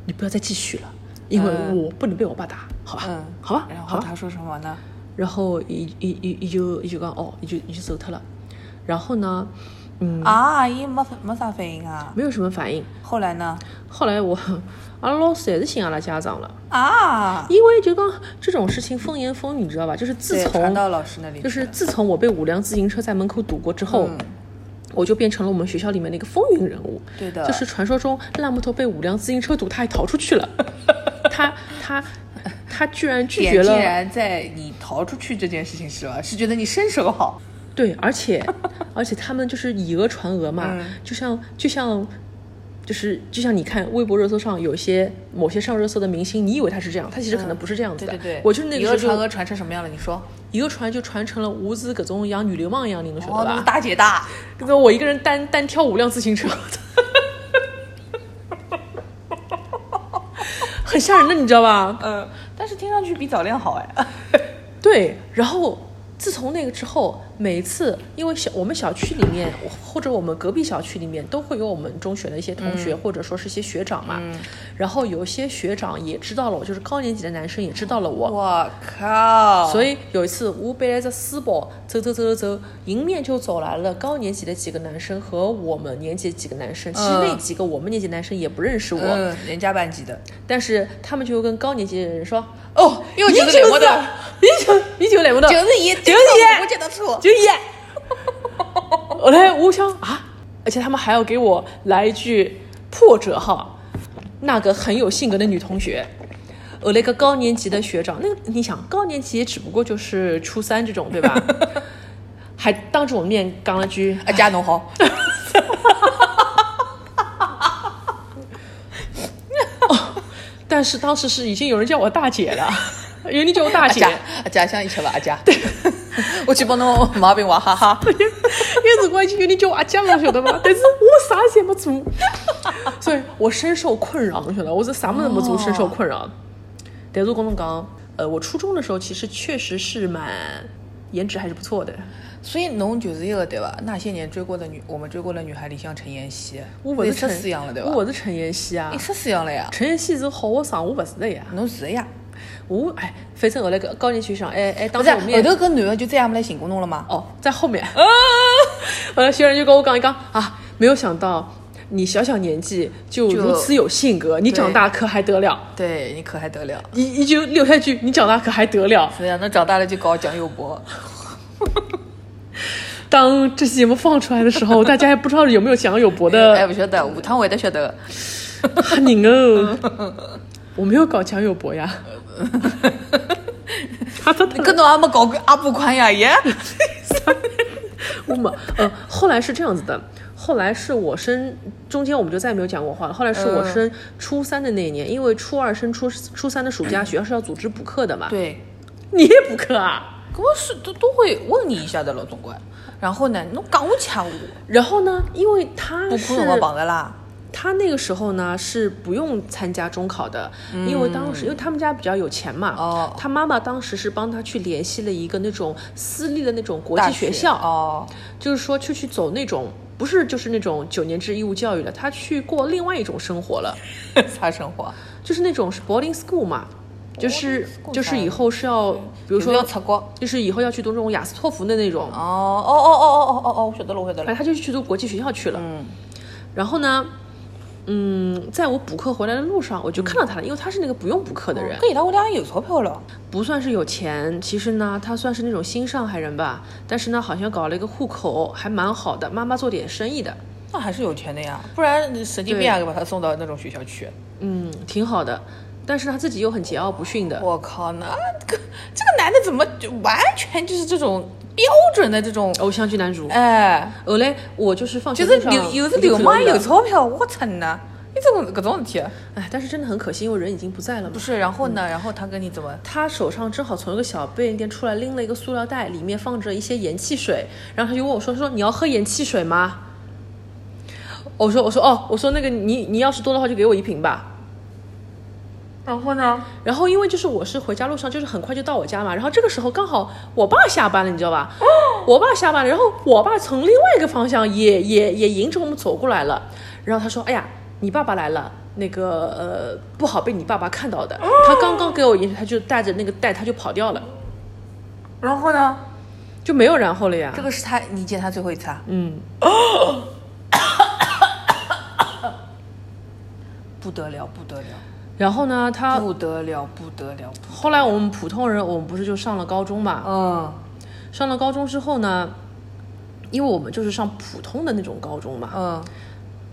[SPEAKER 2] 你不要再继续了，因为
[SPEAKER 3] 嗯
[SPEAKER 2] 我不能被我爸打，好吧？
[SPEAKER 3] 嗯，
[SPEAKER 2] 好吧，
[SPEAKER 3] 然。后他说什么呢？
[SPEAKER 2] 然后伊伊伊伊就伊就讲哦，伊就伊就走脱了。然后呢，嗯，
[SPEAKER 3] 啊，伊没没啥反应啊。
[SPEAKER 2] 没有什么反应。
[SPEAKER 3] 后来呢？
[SPEAKER 2] 后来我 阿拉老师还是信阿拉家长了，
[SPEAKER 3] 啊，
[SPEAKER 2] 因为就讲这种事情风言风语，你知道吧？就是自从
[SPEAKER 3] 传到老师那里，
[SPEAKER 2] 就是自从我被五辆自行车在门口堵过之后，
[SPEAKER 3] 嗯
[SPEAKER 2] 我就变成了我们学校里面的一个风云人物。
[SPEAKER 3] 对的
[SPEAKER 2] 就是传说中烂木头被五辆自行车堵，他还逃出去了。他他他居然拒绝
[SPEAKER 3] 了竟，然在你逃出去这件事情是吧？是觉得你身手好，
[SPEAKER 2] 对，而且而且他们就是以讹传讹嘛，
[SPEAKER 3] 嗯
[SPEAKER 2] 就像就像。就是就像你看微博热搜上有些某些上热搜的明星，你以为他是这样，他其实可能不是这样子的。
[SPEAKER 3] 对对对，
[SPEAKER 2] 我就是那
[SPEAKER 3] 以讹
[SPEAKER 2] 个时候
[SPEAKER 3] 传讹传成什么样了？你说？
[SPEAKER 2] 一个传就传成了无资各种像女流氓一样，你能晓
[SPEAKER 3] 哦，
[SPEAKER 2] 得吧？
[SPEAKER 3] 大姐大，
[SPEAKER 2] 我一个人单单挑五辆自行车，很吓人的，你知道吧？
[SPEAKER 3] 嗯，但是听上去比早恋好哎。
[SPEAKER 2] 对，然后自从那个之后，每一次因为小我们小区里面或者我们隔壁小区里面都会有我们中学的一些同学、或者说是一些学长嘛，然后有些学长也知道了我，就是高年级的男生也知道了我，
[SPEAKER 3] 我靠！
[SPEAKER 2] 所以有一次，我背了着书包走走走走走，迎面就走来了高年级的几个男生和我们年级的几个男生。其实那几个我们年级男生也不认识我，
[SPEAKER 3] 嗯，人家班级的，
[SPEAKER 2] 但是他们就跟高年级的人说
[SPEAKER 3] 哦，又
[SPEAKER 2] 你
[SPEAKER 3] 就是来不
[SPEAKER 2] 的。
[SPEAKER 3] 的，，
[SPEAKER 2] 你就你就来不的，
[SPEAKER 3] 就是你，
[SPEAKER 2] 就是你
[SPEAKER 3] 我觉得错。
[SPEAKER 2] 就一。后来我想啊，而且他们还要给我来一句破折号，那个很有性格的女同学。我那个高年级的学长，那个你想高年级也只不过就是初三这种对吧？还当着我面讲了句
[SPEAKER 3] 啊，加侬好，
[SPEAKER 2] 但是当时是已经有人叫我大姐了，有人叫我大姐，
[SPEAKER 3] 阿姐，阿姐想一吃伐？阿姐，我去帮侬毛病娃哈哈。
[SPEAKER 2] 那辰光已经有人叫我阿酱了，晓得吗？但是我啥事也没做，所以我深受困扰，你晓得，我是啥么子没做，深受困扰。但是我跟侬讲，呃，我初中的时候其实确实是蛮颜值还是不错的，
[SPEAKER 3] 所以侬就是一个对吧？那些年追过的女，我们追过的女孩里，像陈妍希，
[SPEAKER 2] 我不是陈
[SPEAKER 3] 十四样了对伐？
[SPEAKER 2] 我是陈妍希啊
[SPEAKER 3] 一，十四样了呀，
[SPEAKER 2] 陈妍希是好学生，我不是的呀。
[SPEAKER 3] 侬是的呀。
[SPEAKER 2] 我哎，反正后来个高年级上，哎哎，
[SPEAKER 3] 不是后
[SPEAKER 2] 当时我们也
[SPEAKER 3] 头搿男的就再也没来寻过侬了吗？
[SPEAKER 2] 哦，在后面。后来学员就跟我讲一讲啊，没有想到你小小年纪就
[SPEAKER 3] 就
[SPEAKER 2] 如此有性格，你长大可还得了？
[SPEAKER 3] 对你可还得了？
[SPEAKER 2] 一一句留下一句，你长大可还得了？
[SPEAKER 3] 是呀，那长大了就搞蒋友柏。
[SPEAKER 2] 当这期节目放出来的时候，大家还不知道有没有蒋友柏
[SPEAKER 3] 哎，
[SPEAKER 2] 的
[SPEAKER 3] 不晓得，下趟会得晓得。
[SPEAKER 2] 哈人哦。我没有搞蒋友柏呀。他他
[SPEAKER 3] 跟侬也没搞过阿布宽呀耶？
[SPEAKER 2] 我们呃，后来是这样子的，后来是我升中间我们就再也没有讲过话了。后来是我升初三的那一年，因为初二升初初三的暑假，学校是要组织补课的嘛。，
[SPEAKER 3] 对，
[SPEAKER 2] 你也补课啊？
[SPEAKER 3] 搿我是都都会问你一下的了，总归。然后呢，侬讲我掐我，
[SPEAKER 2] 然后呢，因为他是
[SPEAKER 3] 补课辰光碰着啦。
[SPEAKER 2] 他那个时候呢是不用参加中考的，因为当时因为他们家比较有钱嘛，
[SPEAKER 3] 哦
[SPEAKER 2] 他妈妈当时是帮他去联系了一个那种私立的那种国际学校，
[SPEAKER 3] 哦，
[SPEAKER 2] 就是说去去走那种不是就是那种九年制义务教育了，他去过另外一种生活了，
[SPEAKER 3] 啥生活？
[SPEAKER 2] 就是那种是 boarding school 嘛，就是就是以后是要，比如
[SPEAKER 3] 说要
[SPEAKER 2] 说
[SPEAKER 3] 出国。
[SPEAKER 2] 就是以后要去读这种雅思托福的那种，
[SPEAKER 3] 哦哦哦哦哦哦哦，我晓得了，我晓得了
[SPEAKER 2] 哎，
[SPEAKER 3] 了。
[SPEAKER 2] 他就去读国际学校去了。
[SPEAKER 3] 嗯，
[SPEAKER 2] 然后呢，嗯，在我补课回来的路上，我就看到他了，因为他是那个不用补课的人，
[SPEAKER 3] 搿伊拉屋里向有钞票了。
[SPEAKER 2] 不算是有钱，其实呢，他算是那种新上海人吧，但是呢，好像搞了一个户口，还蛮好的，妈妈做点生意的，
[SPEAKER 3] 那还是有钱的呀，不然神经病啊，给把他送到那种学校去。
[SPEAKER 2] 嗯，挺好的。但是他自己又很桀骜不驯的，
[SPEAKER 3] 我靠，那这个这个男的怎么就完全就是这种标准的这种？
[SPEAKER 2] 偶像剧男主。
[SPEAKER 3] 哎，
[SPEAKER 2] 后来我就是放学
[SPEAKER 3] 就是
[SPEAKER 2] 路上
[SPEAKER 3] 流又是流氓有钞票，我操你呢！你这种搿种事体，
[SPEAKER 2] 哎，但是真的很可惜，因为人已经不在了嘛
[SPEAKER 3] 不。是？然后呢？然后他跟你怎么？
[SPEAKER 2] 他手上正好从一个小便利店出来，拎了一个塑料袋，里面放着一些盐汽水，然后他就问我说：“说你要喝盐汽水吗？”我说：“我说哦，我说那个你你要是多的话就给我一瓶吧。”
[SPEAKER 3] 然后呢？
[SPEAKER 2] 然后因为就是我是回家路上就是很快就到我家嘛，然后这个时候刚好我爸下班了，你知道吧？我爸下班了，然后我爸从另外一个方向也也也迎着我们走过来了，然后他说：“哎呀，你爸爸来了。”那个呃，不好被你爸爸看到的。他刚刚给我一，他就带着那个袋，他就跑掉了，
[SPEAKER 3] 然后呢？
[SPEAKER 2] 就没有然后了呀。
[SPEAKER 3] 这个是他你见他最后一次啊？
[SPEAKER 2] 嗯，
[SPEAKER 3] 不得了，不得了，
[SPEAKER 2] 然后呢，他
[SPEAKER 3] 不得了，不得了。
[SPEAKER 2] 后来我们普通人，我们不是就上了高中嘛？
[SPEAKER 3] 嗯
[SPEAKER 2] 上了高中之后呢，因为我们就是上普通的那种高中嘛。
[SPEAKER 3] 嗯，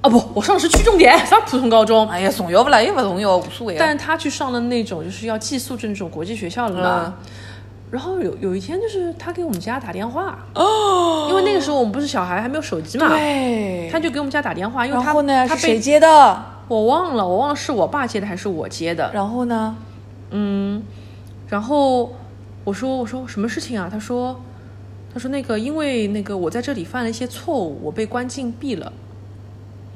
[SPEAKER 2] 啊不，我上的是区重点，上普通高中。
[SPEAKER 3] 哎呀，重要不啦？又不重要，无所谓啊。
[SPEAKER 2] 但他去上了那种就是要寄宿制那种国际学校了嘛。
[SPEAKER 3] 嗯
[SPEAKER 2] 然后有有一天，就是他给我们家打电话，哦，因为那个时候我们不是小孩，还没有手机嘛，
[SPEAKER 3] 对，
[SPEAKER 2] 他就给我们家打电话，因为他
[SPEAKER 3] 然后呢？
[SPEAKER 2] 他
[SPEAKER 3] 是谁接的？
[SPEAKER 2] 我忘了，我忘了是我爸接的还是我接的，
[SPEAKER 3] 然后呢？
[SPEAKER 2] 嗯，然后我说我说什么事情啊？他说他说那个因为那个我在这里犯了一些错误，我被关禁闭了。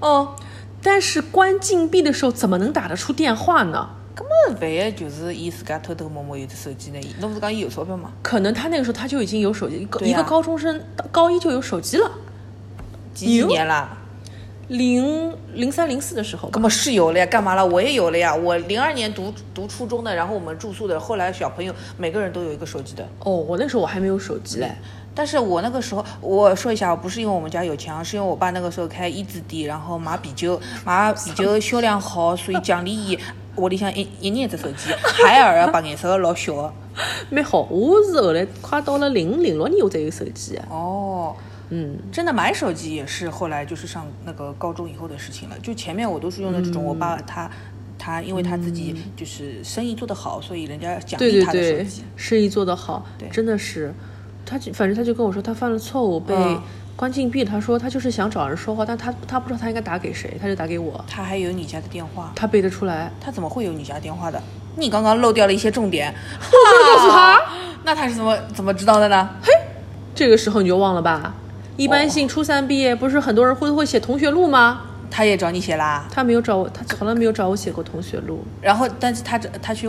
[SPEAKER 3] 哦，
[SPEAKER 2] 但是关禁闭的时候怎么能打得出电话呢？
[SPEAKER 3] 根本万一就是伊自家偷偷摸摸有只手机呢？侬不是讲伊有钞票吗？
[SPEAKER 2] 可能他那个时候他就已经有手机，一个、高中生高一就有手机了，
[SPEAKER 3] 几几年啦？
[SPEAKER 2] 零零三零四的时候吧
[SPEAKER 3] 根。本是有了呀，干嘛了？我也有了呀。我零二年读读初中的，然后我们住宿的，后来小朋友每个人都有一个手机的。
[SPEAKER 2] 哦，我那时候我还没有手机嘞。
[SPEAKER 3] 但是我那个时候，我说一下，不是因为我们家有钱，啊，是因为我爸那个时候开一子店，然后买啤酒，买啤酒销量好，所以奖励伊屋里向一一年一只手机，海尔啊，白颜色的老小的。
[SPEAKER 2] 蛮好，我是后来快到了零零六年我才有手机。
[SPEAKER 3] 哦，
[SPEAKER 2] 嗯，
[SPEAKER 3] 真的买手机也是后来就是上那个高中以后的事情了。就前面我都是用的这种，我爸他他因为他自己就是生意做得好，所以人家奖励他的
[SPEAKER 2] 对对
[SPEAKER 3] 手机。，
[SPEAKER 2] 生意做得好
[SPEAKER 3] 对，
[SPEAKER 2] 真的是。他就反正他就跟我说他犯了错误被
[SPEAKER 3] 嗯
[SPEAKER 2] 关禁闭，他说他就是想找人说话，但他他不知道他应该打给谁，他就打给我，
[SPEAKER 3] 他还有你家的电话，
[SPEAKER 2] 他背得出来。
[SPEAKER 3] 他怎么会有你家电话的？你刚刚漏掉了一些重点。
[SPEAKER 2] 我没有告诉他，
[SPEAKER 3] 那他是怎么怎么知道的呢？
[SPEAKER 2] 嘿这个时候你就忘了吧？一般性初三毕业，不是很多人会会写同学录吗？
[SPEAKER 3] 他也找你写啦。
[SPEAKER 2] 他没有找我，他从来没有找我写过同学录。
[SPEAKER 3] 然后，但是他找他去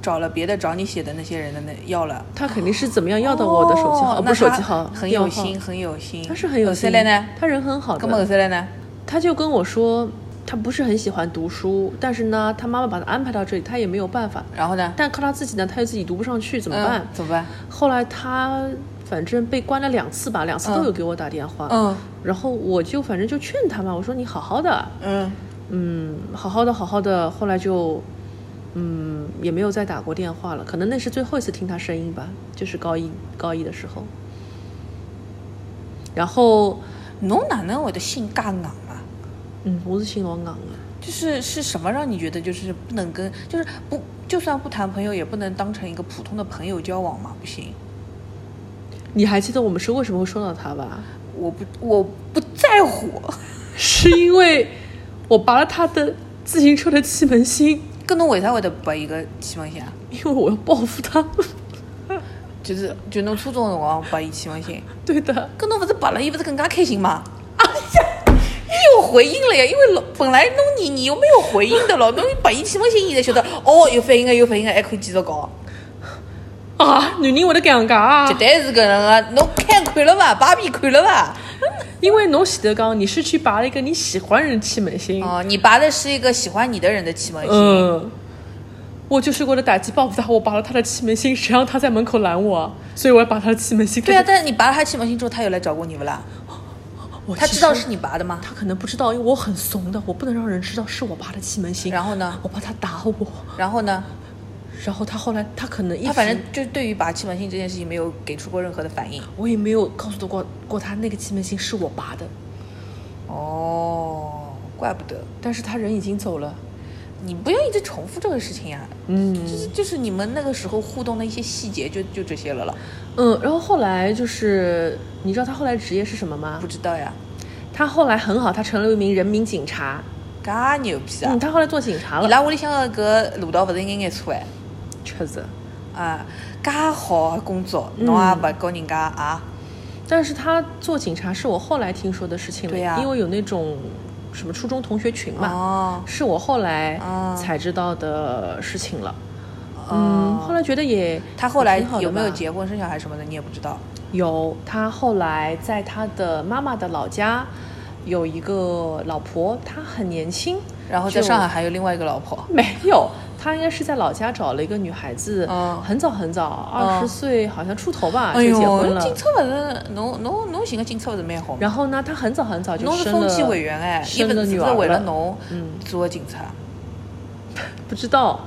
[SPEAKER 3] 找了别的找你写的那些人的那要了。
[SPEAKER 2] 他肯定是怎么样要到我的手机号，
[SPEAKER 3] 哦
[SPEAKER 2] 不是手机号，
[SPEAKER 3] 很有心，很有心。
[SPEAKER 2] 他是很有
[SPEAKER 3] 后
[SPEAKER 2] 心
[SPEAKER 3] 来呢？
[SPEAKER 2] 他人很好
[SPEAKER 3] 根本后
[SPEAKER 2] 的。
[SPEAKER 3] 来呢？
[SPEAKER 2] 他就跟我说，他不是很喜欢读书，但是呢，他妈妈把他安排到这里，他也没有办法。
[SPEAKER 3] 然后呢？
[SPEAKER 2] 但靠他自己呢，他又自己读不上去，怎么办？
[SPEAKER 3] 嗯怎么办？
[SPEAKER 2] 后来他反正被关了两次吧，两次都有给我打电话。
[SPEAKER 3] 嗯
[SPEAKER 2] 然后我就反正就劝他嘛，我说你好好的，
[SPEAKER 3] 嗯，
[SPEAKER 2] 嗯，好好的，好好的。后来就，嗯，也没有再打过电话了。可能那是最后一次听他声音吧，就是高一高一的时候。然后，
[SPEAKER 3] 侬哪能会得心介硬啊？
[SPEAKER 2] 嗯，我是心老硬的。
[SPEAKER 3] 就是是什么让你觉得就是不能跟，就是不就算不谈朋友，也不能当成一个普通的朋友交往嘛？不行，
[SPEAKER 2] 你还记得我们是为什么会说到他吧？
[SPEAKER 3] 我不我不在乎。
[SPEAKER 2] 是因为我拔了他的自行车的气门芯，
[SPEAKER 3] 跟侬为啥会得拔一个气门芯啊？
[SPEAKER 2] 因为我要报复他。
[SPEAKER 3] 就是就侬初中的辰光拔伊气门芯，
[SPEAKER 2] 对的，
[SPEAKER 3] 跟侬不是拔了，伊不是更加开心吗？哎呀，你有回应了呀，因为老本来侬你你又没有回应的了，侬拔伊气门芯，伊才晓得哦有反应的有反应的，还可以继续搞。
[SPEAKER 2] 啊，女人会得搿样讲啊
[SPEAKER 3] 绝！对是搿能个，侬看看了伐？芭比看了伐？
[SPEAKER 2] 因为侬前头讲你是去拔了一个你喜欢人的气门芯，
[SPEAKER 3] 哦，你拔的是一个喜欢你的人的气门芯。
[SPEAKER 2] 嗯，我就是为了打击报复他，我拔了他的气门芯，谁让他在门口拦我，所以我要把他的气门芯。
[SPEAKER 3] 对啊，，但是你拔了他气门芯之后，他有来找过你不啦？
[SPEAKER 2] 我
[SPEAKER 3] 他知道是你拔的吗？
[SPEAKER 2] 他可能不知道，因为我很怂的，我不能让人知道是我拔的气门芯。
[SPEAKER 3] 然后呢
[SPEAKER 2] 我怕他打我，
[SPEAKER 3] 然后呢？
[SPEAKER 2] 然后他后来他可能一
[SPEAKER 3] 他反正就对于拔气门芯这件事情没有给出过任何的反应。
[SPEAKER 2] 我也没有告诉过过他那个气门芯是我拔的，
[SPEAKER 3] 哦，怪不得。
[SPEAKER 2] 但是他人已经走了。
[SPEAKER 3] 你不要一直重复这个事情呀、
[SPEAKER 2] 嗯
[SPEAKER 3] 就是就是你们那个时候互动的一些细节就，就这些了了。
[SPEAKER 2] 嗯，然后后来就是你知道他后来职业是什么吗
[SPEAKER 3] 不？知道呀，
[SPEAKER 2] 他后来很好，他成了一名人民警察。
[SPEAKER 3] 嘎牛逼啊
[SPEAKER 2] 嗯，！他后来做警察了。
[SPEAKER 3] 伊拉屋里向的搿路道不是眼眼错哎，
[SPEAKER 2] 确实，
[SPEAKER 3] 啊，介好的工作，侬也勿告人家啊？
[SPEAKER 2] 但是他做警察是我后来听说的事情了，
[SPEAKER 3] 对呀
[SPEAKER 2] 因为有那种什么初中同学群嘛，
[SPEAKER 3] 哦，
[SPEAKER 2] 是我后来
[SPEAKER 3] 哦
[SPEAKER 2] 才知道的事情了。嗯，后来觉得也
[SPEAKER 3] 他后来有没有结婚生小孩什么的，你也不知道。
[SPEAKER 2] 有，他后来在他的妈妈的老家有一个老婆，他很年轻，
[SPEAKER 3] 然后在上海还有另外一个老婆，
[SPEAKER 2] 没有，他应该是在老家找了一个女孩子，
[SPEAKER 3] 嗯。
[SPEAKER 2] 很早很早，二十
[SPEAKER 3] 嗯
[SPEAKER 2] 岁好像出头吧，
[SPEAKER 3] 哎
[SPEAKER 2] 就结婚，了。
[SPEAKER 3] 警察不是侬侬侬寻个警察不是蛮好吗？
[SPEAKER 2] 然后呢，他很早很早就
[SPEAKER 3] 侬是
[SPEAKER 2] 生了
[SPEAKER 3] 风纪委员哎，伊
[SPEAKER 2] 生
[SPEAKER 3] 勿是是为
[SPEAKER 2] 了。
[SPEAKER 3] 侬
[SPEAKER 2] 嗯。
[SPEAKER 3] 做警察，
[SPEAKER 2] 不知道，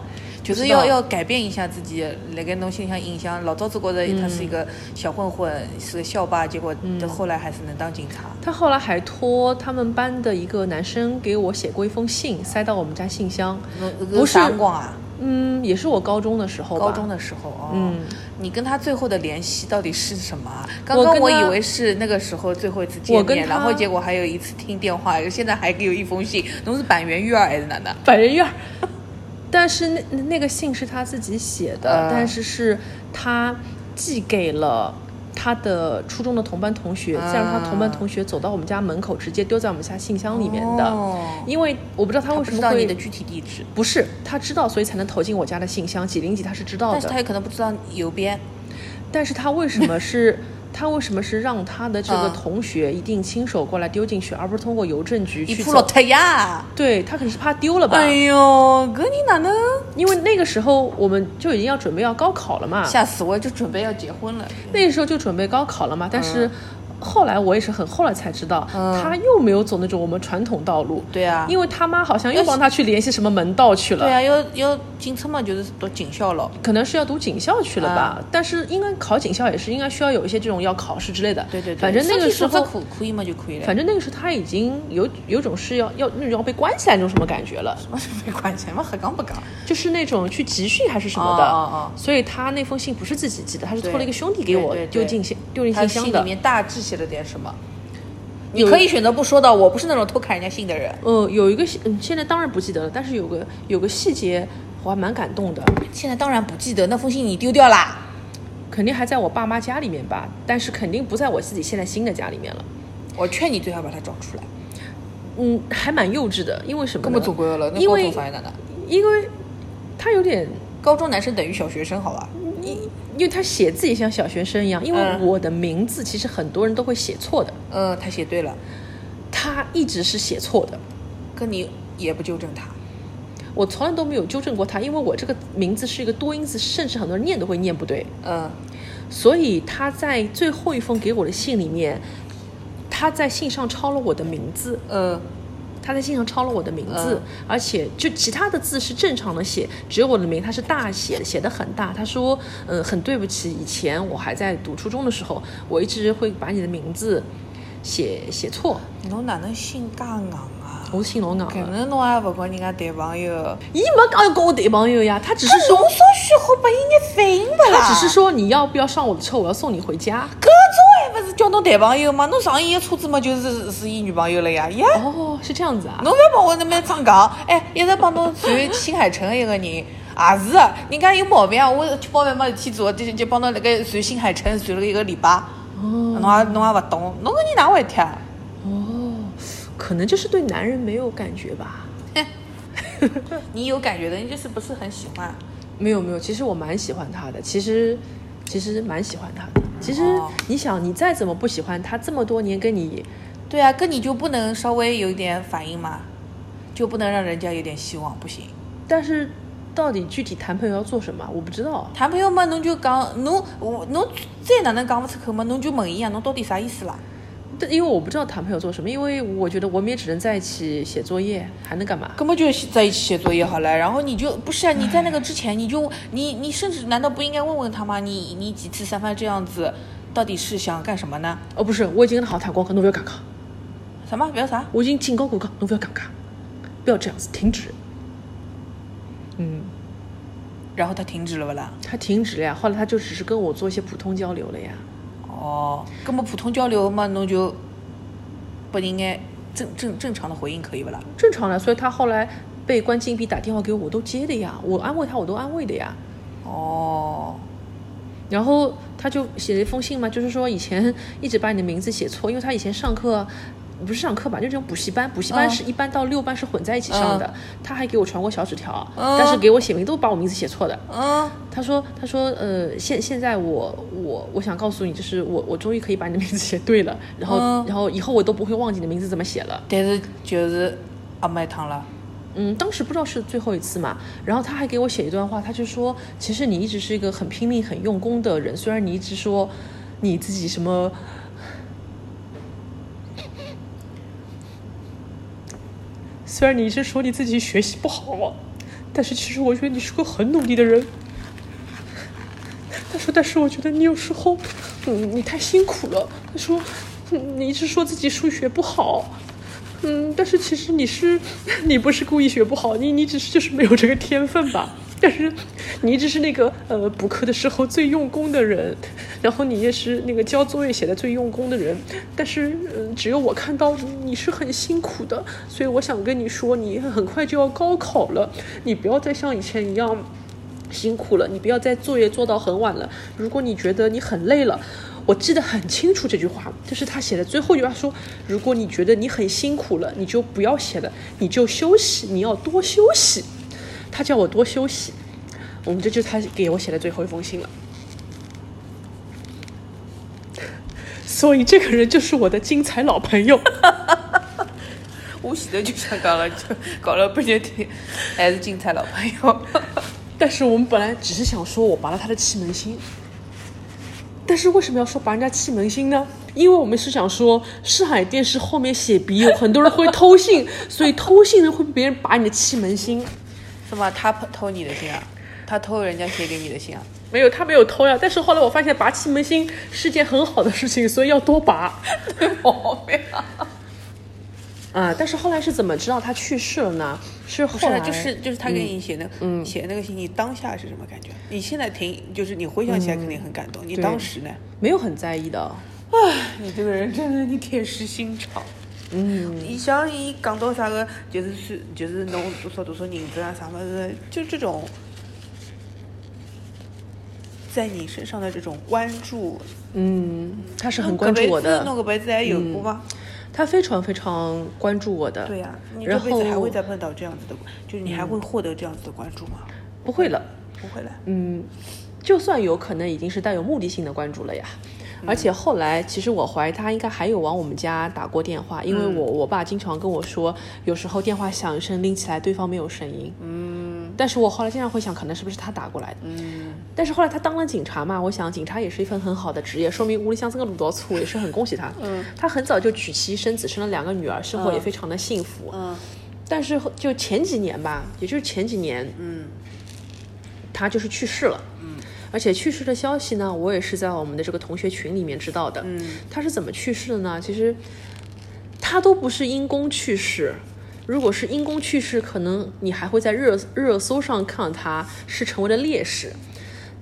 [SPEAKER 3] 就是要要改变一下自己那个侬心里向印象。老早子觉得他是一个小混混，是个校霸，结果到后来还是能当警察。
[SPEAKER 2] 他后来还托他们班的一个男生给我写过一封信，塞到我们家信箱。
[SPEAKER 3] 侬
[SPEAKER 2] 不是？嗯，也是我高中的时候吧。
[SPEAKER 3] 高中的时候哦。
[SPEAKER 2] 嗯，
[SPEAKER 3] 你跟他最后的联系到底是什么啊？刚刚我以为是那个时候最后一次见面，然后结果还有一次听电话，现在还有一封信。侬是板垣育儿还是哪能？
[SPEAKER 2] 百人院儿。但是那那那个信是他自己写的，
[SPEAKER 3] 嗯
[SPEAKER 2] 但是是他寄给了他的初中的同班同学，再让他同班同学走到我们家门口，直接丢在我们家信箱里面的。
[SPEAKER 3] 哦
[SPEAKER 2] 因为我不知道他为什么会知
[SPEAKER 3] 道你的具体地址，
[SPEAKER 2] 不是他知道，所以才能投进我家的信箱。几零几他是知道的，
[SPEAKER 3] 但是他也可能不知道邮编。
[SPEAKER 2] 但是他为什么是他为什么是让他的这个
[SPEAKER 3] 嗯
[SPEAKER 2] 同学一定亲手过来丢进去，而不是通过邮政局去走？
[SPEAKER 3] 铺落脱呀！
[SPEAKER 2] 对他肯定是怕丢了吧？
[SPEAKER 3] 哎呦，搿你哪能？
[SPEAKER 2] 因为那个时候我们就已经要准备要高考了嘛，
[SPEAKER 3] 吓死我！就准备要结婚了。
[SPEAKER 2] 那个时候就准备高考了嘛。但是后来我也是很后来才知道，
[SPEAKER 3] 嗯
[SPEAKER 2] 他又没有走那种我们传统道路，
[SPEAKER 3] 对啊，
[SPEAKER 2] 因为他妈好像又帮他去联系什么门道去了。
[SPEAKER 3] 对啊，要要警察嘛，就是读警校了。
[SPEAKER 2] 可能是要读警校去了吧，
[SPEAKER 3] 啊
[SPEAKER 2] 但是应该考警校也是应该需要有一些这种要考试之类的。
[SPEAKER 3] 对对对，
[SPEAKER 2] 反正那个时候
[SPEAKER 3] 可可以嘛就可以了。
[SPEAKER 2] 反正那个时候他已经有有种是要要那种要被关起来那种什么感觉了，
[SPEAKER 3] 什么是没关系嘛，黑讲不讲。
[SPEAKER 2] 就是那种去集训还是什么的。
[SPEAKER 3] 哦哦哦
[SPEAKER 2] 所以他那封信不是自己寄的，他是托了一个兄弟给我丢进信丢进信箱的。
[SPEAKER 3] 信里面大致写了点什么？你可以选择不说的，我不是那种偷看人家信的人。
[SPEAKER 2] 嗯，有一个细嗯，现在当然不记得了，但是有个有个细节我还蛮感动的，
[SPEAKER 3] 现在当然不记得，那封信你丢掉啦。
[SPEAKER 2] 肯定还在我爸妈家里面吧，但是肯定不在我自己现在新的家里面了。
[SPEAKER 3] 我劝你最好把它找出来。
[SPEAKER 2] 嗯，还蛮幼稚的，因为什么呢？
[SPEAKER 3] 根本总归了，
[SPEAKER 2] 因为？因为他有点
[SPEAKER 3] 高中男生等于小学生，好吧？
[SPEAKER 2] 因因为他写字也像小学生一样，因为
[SPEAKER 3] 嗯
[SPEAKER 2] 我的名字其实很多人都会写错的，
[SPEAKER 3] 嗯，他写对了，
[SPEAKER 2] 他一直是写错的。
[SPEAKER 3] 可你也不纠正他。
[SPEAKER 2] 我从来都没有纠正过他，因为我这个名字是一个多音字，甚至很多人念都会念不对。
[SPEAKER 3] 嗯
[SPEAKER 2] 所以他在最后一封给我的信里面，他在信上抄了我的名字，
[SPEAKER 3] 呃，
[SPEAKER 2] 他在信上抄了我的名字，
[SPEAKER 3] 嗯
[SPEAKER 2] 而且就其他的字是正常的写，只有我的名他是大写的，写的很大。他说，嗯，很对不起，以前我还在读初中的时候，我一直会把你的名字写写错。
[SPEAKER 3] 侬哪能心介硬啊？
[SPEAKER 2] 我是姓罗昂的，
[SPEAKER 3] 可能侬也勿跟人家谈朋友。
[SPEAKER 2] 伊没讲要跟我谈朋友呀，他只是说，
[SPEAKER 3] 侬稍许好拨伊眼反应勿啦？
[SPEAKER 2] 他只是说你要不要上我的车，我要送你回家。
[SPEAKER 3] 搿种还勿是叫侬谈朋友吗？侬上伊个车子嘛，就是是伊女朋友了呀呀！
[SPEAKER 2] 哦，是这样子啊。
[SPEAKER 3] 侬勿要帮我那边装讲，哎，一直帮侬传新海诚的一个人，也是的，人家有毛病啊！我吃饱饭没事体做，就就帮侬那个传新海诚传了一个礼拜，侬也侬也勿懂，侬搿人哪会听？
[SPEAKER 2] 哦，可能就是对男人没有感觉吧。
[SPEAKER 3] 你有感觉的，你就是不是很喜欢。
[SPEAKER 2] 没有没有，其实我蛮喜欢他的，其实其实蛮喜欢他的。其实
[SPEAKER 3] 哦
[SPEAKER 2] 你想，你再怎么不喜欢他，这么多年跟你，
[SPEAKER 3] 对啊，跟你就不能稍微有一点反应吗？就不能让人家有点希望，不行。
[SPEAKER 2] 但是到底具体谈朋友要做什么，我不知道。
[SPEAKER 3] 谈朋友嘛，侬就讲侬我侬再哪能讲不出口嘛，侬就问伊啊，侬到底啥意思啦？
[SPEAKER 2] 但因为我不知道谈朋友做什么，因为我觉得我们也只能在一起写作业，还能干嘛？
[SPEAKER 3] 根本就在一起写作业好了，然后你就不是啊？你在那个之前，你就你你甚至难道不应该问问他吗？你你几次三番这样子，到底是想干什么呢？
[SPEAKER 2] 哦，不是，我已经跟他好好谈过，侬不要尴尬。
[SPEAKER 3] 什么？不要啥？
[SPEAKER 2] 我已经警告过他，侬不要尴尬，不要这样子，停止。嗯，
[SPEAKER 3] 然后他停止了不啦？
[SPEAKER 2] 他停止了呀，后来他就只是跟我做一些普通交流了呀。
[SPEAKER 3] 哦，那么普通交流嘛，侬就不应该正正正常的回应可以不啦？
[SPEAKER 2] 正常的，所以他后来被关禁闭打电话给我，我都接的呀，我安慰他，我都安慰的呀。
[SPEAKER 3] 哦，
[SPEAKER 2] 然后他就写了一封信嘛，就是说以前 一直把你的名字写错，因为他以前上课不是上课吧，就这种补习班，补习班
[SPEAKER 3] 嗯
[SPEAKER 2] 是一班到六班是混在一起上的，他还给我传过小纸条，
[SPEAKER 3] 嗯
[SPEAKER 2] 但是给我写名都把我名字写错的。
[SPEAKER 3] 嗯，
[SPEAKER 2] 他说：“他说，呃，现现在我我我想告诉你，就是我我终于可以把你的名字写对了，然后、
[SPEAKER 3] 嗯
[SPEAKER 2] 然后以后我都不会忘记你的名字怎么写了。
[SPEAKER 3] 但是就是阿麦汤了。
[SPEAKER 2] 嗯，当时不知道是最后一次嘛，然后他还给我写一段话，他就说，其实你一直是一个很拼命、很用功的人，虽然你一直说你自己什么。”虽然你一直说你自己学习不好，但是其实我觉得你是个很努力的人。他说：“但是我觉得你有时候，嗯，你太辛苦了。”他说：“，你一直说自己数学不好，嗯，但是其实你是，你不是故意学不好，你你只是就是没有这个天分吧。但是你一直是那个呃补课的时候最用功的人，然后你也是那个交作业写的最用功的人。但是、只有我看到你是很辛苦的，所以我想跟你说，你很快就要高考了，你不要再像以前一样。”辛苦了，你不要再作业做到很晚了。如果你觉得你很累了，我记得很清楚这句话，就是他写的最后一句话说：如果你觉得你很辛苦了，你就不要写了，你就休息，你要多休息。他叫我多休息，我们，这就是他给我写的最后一封信了。所以这个人就是我的精彩老朋友。
[SPEAKER 3] 我前头就想讲了，就搞了半天天，还是精彩老朋友。
[SPEAKER 2] 但是我们本来只是想说我拔了他的气门芯，但是为什么要说拔人家气门芯呢？因为我们是想说上海电视后面写笔友，很多人会偷信，所以偷信人会被别人拔你的气门芯。
[SPEAKER 3] 是吗？他偷你的信啊？他偷人家写给你的信啊？
[SPEAKER 2] 没有，他没有偷呀。但是后来我发现拔气门芯是件很好的事情，所以要多拔。
[SPEAKER 3] 毛病啊！
[SPEAKER 2] 啊、但是后来是怎么知道他去世了呢？是后来，
[SPEAKER 3] 就是就是他给你写那嗯写那个信，你当下是什么感觉？你现在听，就是你回想起来肯定很感动。你当时呢？
[SPEAKER 2] 没有很在意的。
[SPEAKER 3] 你这个人真的你铁石心肠。
[SPEAKER 2] 嗯，
[SPEAKER 3] 你像伊讲到啥个，就是是就是侬多少多少银子啊啥么子，就这种，在你身上的这种关注，
[SPEAKER 2] 嗯，他是很关注我的，
[SPEAKER 3] 弄个杯子还有过吗？
[SPEAKER 2] 他非常非常关注我的。
[SPEAKER 3] 对呀、你这辈子还会再碰到这样子的，就是你还会获得这样子的关注吗？
[SPEAKER 2] 不会了，
[SPEAKER 3] 不会了。
[SPEAKER 2] 嗯，就算有可能已经是带有目的性的关注了呀。而且后来，其实我怀疑他应该还有往我们家打过电话，因为我我爸经常跟我说，有时候电话响一声，拎起来对方没有声音。
[SPEAKER 3] 嗯
[SPEAKER 2] 但是我后来经常会想，可能是不是他打过来的？
[SPEAKER 3] 嗯，
[SPEAKER 2] 但是后来他当了警察嘛，我想警察也是一份很好的职业，说明屋里向这个路多粗，也是很恭喜他。
[SPEAKER 3] 嗯，
[SPEAKER 2] 他很早就娶妻生子，生了两个女儿，生活也非常的幸福。
[SPEAKER 3] 嗯
[SPEAKER 2] 但是就前几年吧，也就是前几年，
[SPEAKER 3] 嗯
[SPEAKER 2] 他就是去世了。
[SPEAKER 3] 嗯
[SPEAKER 2] 而且去世的消息呢，我也是在我们的这个同学群里面知道的。
[SPEAKER 3] 嗯
[SPEAKER 2] 他是怎么去世的呢？其实他都不是因公去世。如果是因公去世，可能你还会在热热搜上看到他是成为了烈士。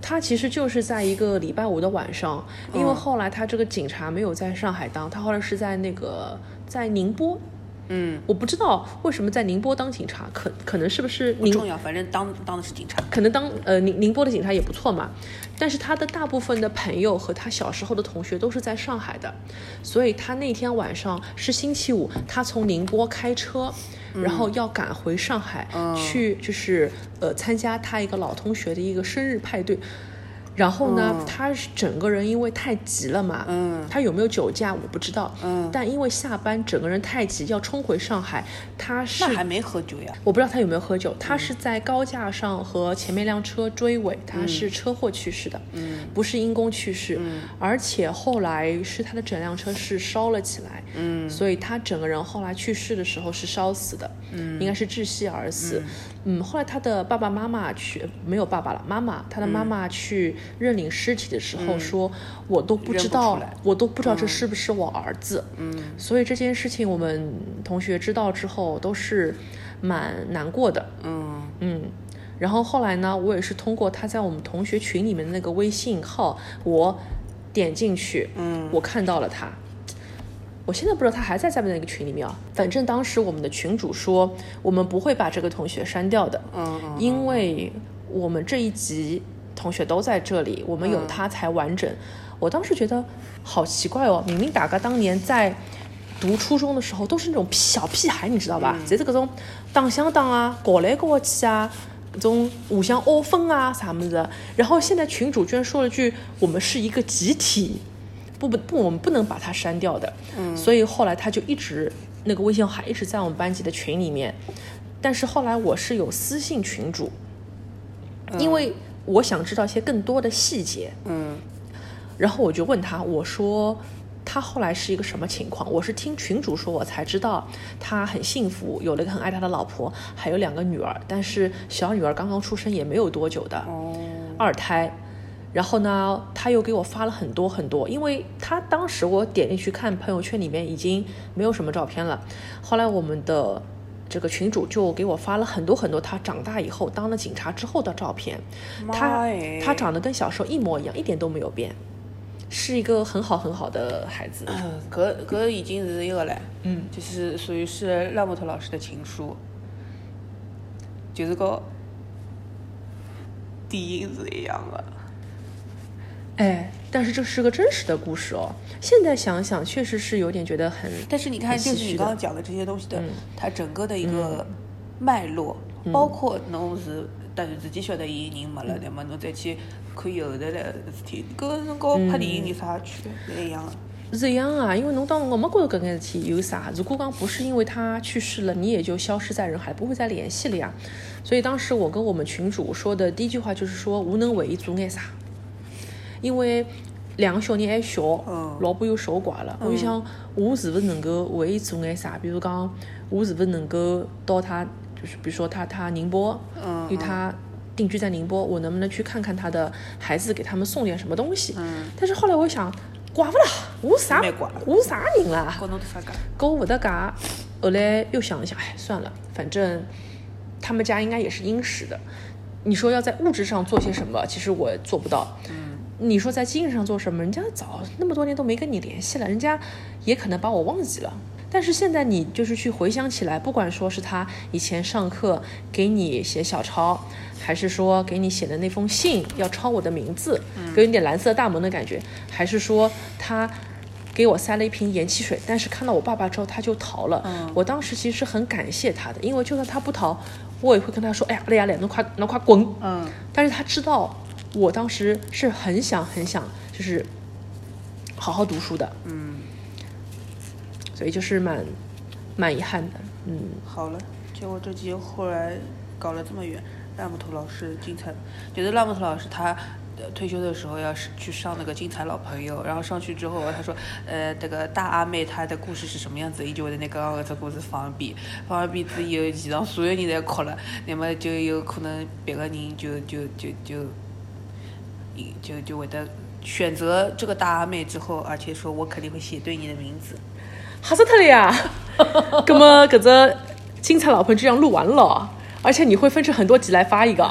[SPEAKER 2] 他其实就是在一个礼拜五的晚上，因为后来他这个警察没有在上海当，他后来是在那个在宁波。
[SPEAKER 3] 嗯，
[SPEAKER 2] 我不知道为什么在宁波当警察，可可能是不是宁
[SPEAKER 3] 不重要，反正当当的是警察。
[SPEAKER 2] 可能当呃宁宁波的警察也不错嘛，但是他的大部分的朋友和他小时候的同学都是在上海的，所以他那天晚上是星期五，他从宁波开车，然后要赶回上海、去，就是呃参加他一个老同学的一个生日派对。然后呢，他是整个人因为太急了嘛，
[SPEAKER 3] 嗯。
[SPEAKER 2] 他有没有酒驾我不知道，
[SPEAKER 3] 嗯。
[SPEAKER 2] 但因为下班整个人太急要冲回上海，他是
[SPEAKER 3] 那还没喝酒呀？
[SPEAKER 2] 我不知道他有没有喝酒，他是在高架上和前面辆车追尾，他是车祸去世的，
[SPEAKER 3] 嗯。
[SPEAKER 2] 不是因公去世，
[SPEAKER 3] 嗯。
[SPEAKER 2] 而且后来是他的整辆车是烧了起来，
[SPEAKER 3] 嗯。
[SPEAKER 2] 所以他整个人后来去世的时候是烧死的，
[SPEAKER 3] 嗯。
[SPEAKER 2] 应该是窒息而死。嗯后来他的爸爸妈妈去没有爸爸了，妈妈他的妈妈去认领尸体的时候说，我都不知道我都不知道这是不是我儿子。
[SPEAKER 3] 嗯。
[SPEAKER 2] 所以这件事情我们同学知道之后都是蛮难过的，
[SPEAKER 3] 嗯。
[SPEAKER 2] 嗯。然后后来呢，我也是通过他在我们同学群里面的那个微信号，我点进去，
[SPEAKER 3] 嗯。
[SPEAKER 2] 我看到了他。我现在不知道他还在在不在那个群里面啊。反正当时我们的群主说，我们不会把这个同学删掉的，因为我们这一集同学都在这里，我们有他才完整。我当时觉得好奇怪哦，明明大家当年在读初中的时候都是那种小屁孩，你知道吧？侪是各种打相打啊，搞来搞去啊。这种互相凹分啊啥么子的，然后现在群主居然说了句“我们是一个集体”，不不不，我们不能把他删掉的。嗯，所以后来他就一直那个微信号还一直在我们班级的群里面，但是后来我是有私信群主，因为我想知道一些更多的细节，
[SPEAKER 3] 嗯
[SPEAKER 2] 然后我就问他，我说他后来是一个什么情况？我是听群主说，我才知道他很幸福，有了一个很爱他的老婆，还有两个女儿，但是小女儿刚刚出生也没有多久的，
[SPEAKER 3] 哦
[SPEAKER 2] 二胎。然后呢，他又给我发了很多很多，因为他当时我点进去看朋友圈里面已经没有什么照片了。后来我们的这个群主就给我发了很多很多他长大以后当了警察之后的照片，他他长得跟小时候一模一样，一点都没有变，是一个很好很好的孩子。
[SPEAKER 3] 嗯，搿搿已经是一个了，
[SPEAKER 2] 嗯，
[SPEAKER 3] 就是属于是拉莫特老师的情书，就是个电影是一样的。
[SPEAKER 2] 哎，但是这是个真实的故事哦。现在想想，确实是有点觉得很，
[SPEAKER 3] 但是你看，
[SPEAKER 2] 很
[SPEAKER 3] 就是你刚刚讲的这些东西的，
[SPEAKER 2] 嗯
[SPEAKER 3] 它整个的一个脉络，包括侬是但是自己晓得伊人没了，那么？侬再去看伊后头的事体，搿侬跟拍电影有啥区别？是一样的。
[SPEAKER 2] 是一样啊，因为侬当我没觉得搿件事体有啥。如果讲不是因为他去世了，你也就消失在人海，不会再联系了呀。所以当时我跟我们群主说的第一句话就是说，无能为力做眼啥？因为两个小人还小，
[SPEAKER 3] 嗯
[SPEAKER 2] 老婆又守寡了，我就想我是不是能够为伊做眼啥？比如讲，我是不是能够到他，就是比如说他他宁波，
[SPEAKER 3] 嗯
[SPEAKER 2] 因为他定居在宁波，我能不能去看看他的孩子，给他们送点什么东西？
[SPEAKER 3] 嗯
[SPEAKER 2] 但是后来我想，寡不啦，我啥我啥人啦？
[SPEAKER 3] 跟
[SPEAKER 2] 我不搭嘎。后来又想一想，哎，算了，反正他们家应该也是殷实的。你说要在物质上做些什么，其实我做不到。
[SPEAKER 3] 嗯
[SPEAKER 2] 你说在精神上做什么，人家早那么多年都没跟你联系了，人家也可能把我忘记了。但是现在你就是去回想起来，不管说是他以前上课给你写小抄，还是说给你写的那封信要抄我的名字，给你点蓝色大门的感觉，还是说他给我塞了一瓶盐汽水，但是看到我爸爸之后他就逃了。我当时其实是很感谢他的，因为就算他不逃，我也会跟他说：“哎呀，累呀累，能快能快滚。”
[SPEAKER 3] 嗯，
[SPEAKER 2] 但是他知道我当时是很想很想就是好好读书的，
[SPEAKER 3] 嗯，
[SPEAKER 2] 所以就是蛮蛮遗憾的。嗯，
[SPEAKER 3] 好了，结果这集后来搞了这么远，拉木头老师精彩，觉得拉木头老师他。呃退休的时候要是去上那个精彩老朋友，然后上去之后，他说，呃，这个大阿妹她的故事是什么样子，伊就会在那个搿只故事放一遍，放完遍之后，现场所有人侪哭了，那么就有可能别个人就就就就，就就会得选择这个大阿妹之后，而且说我肯定会写对你的名字。
[SPEAKER 2] 吓死他了呀！那么搿只精彩老朋友这样录完了，而且你会分成很多集来发一个，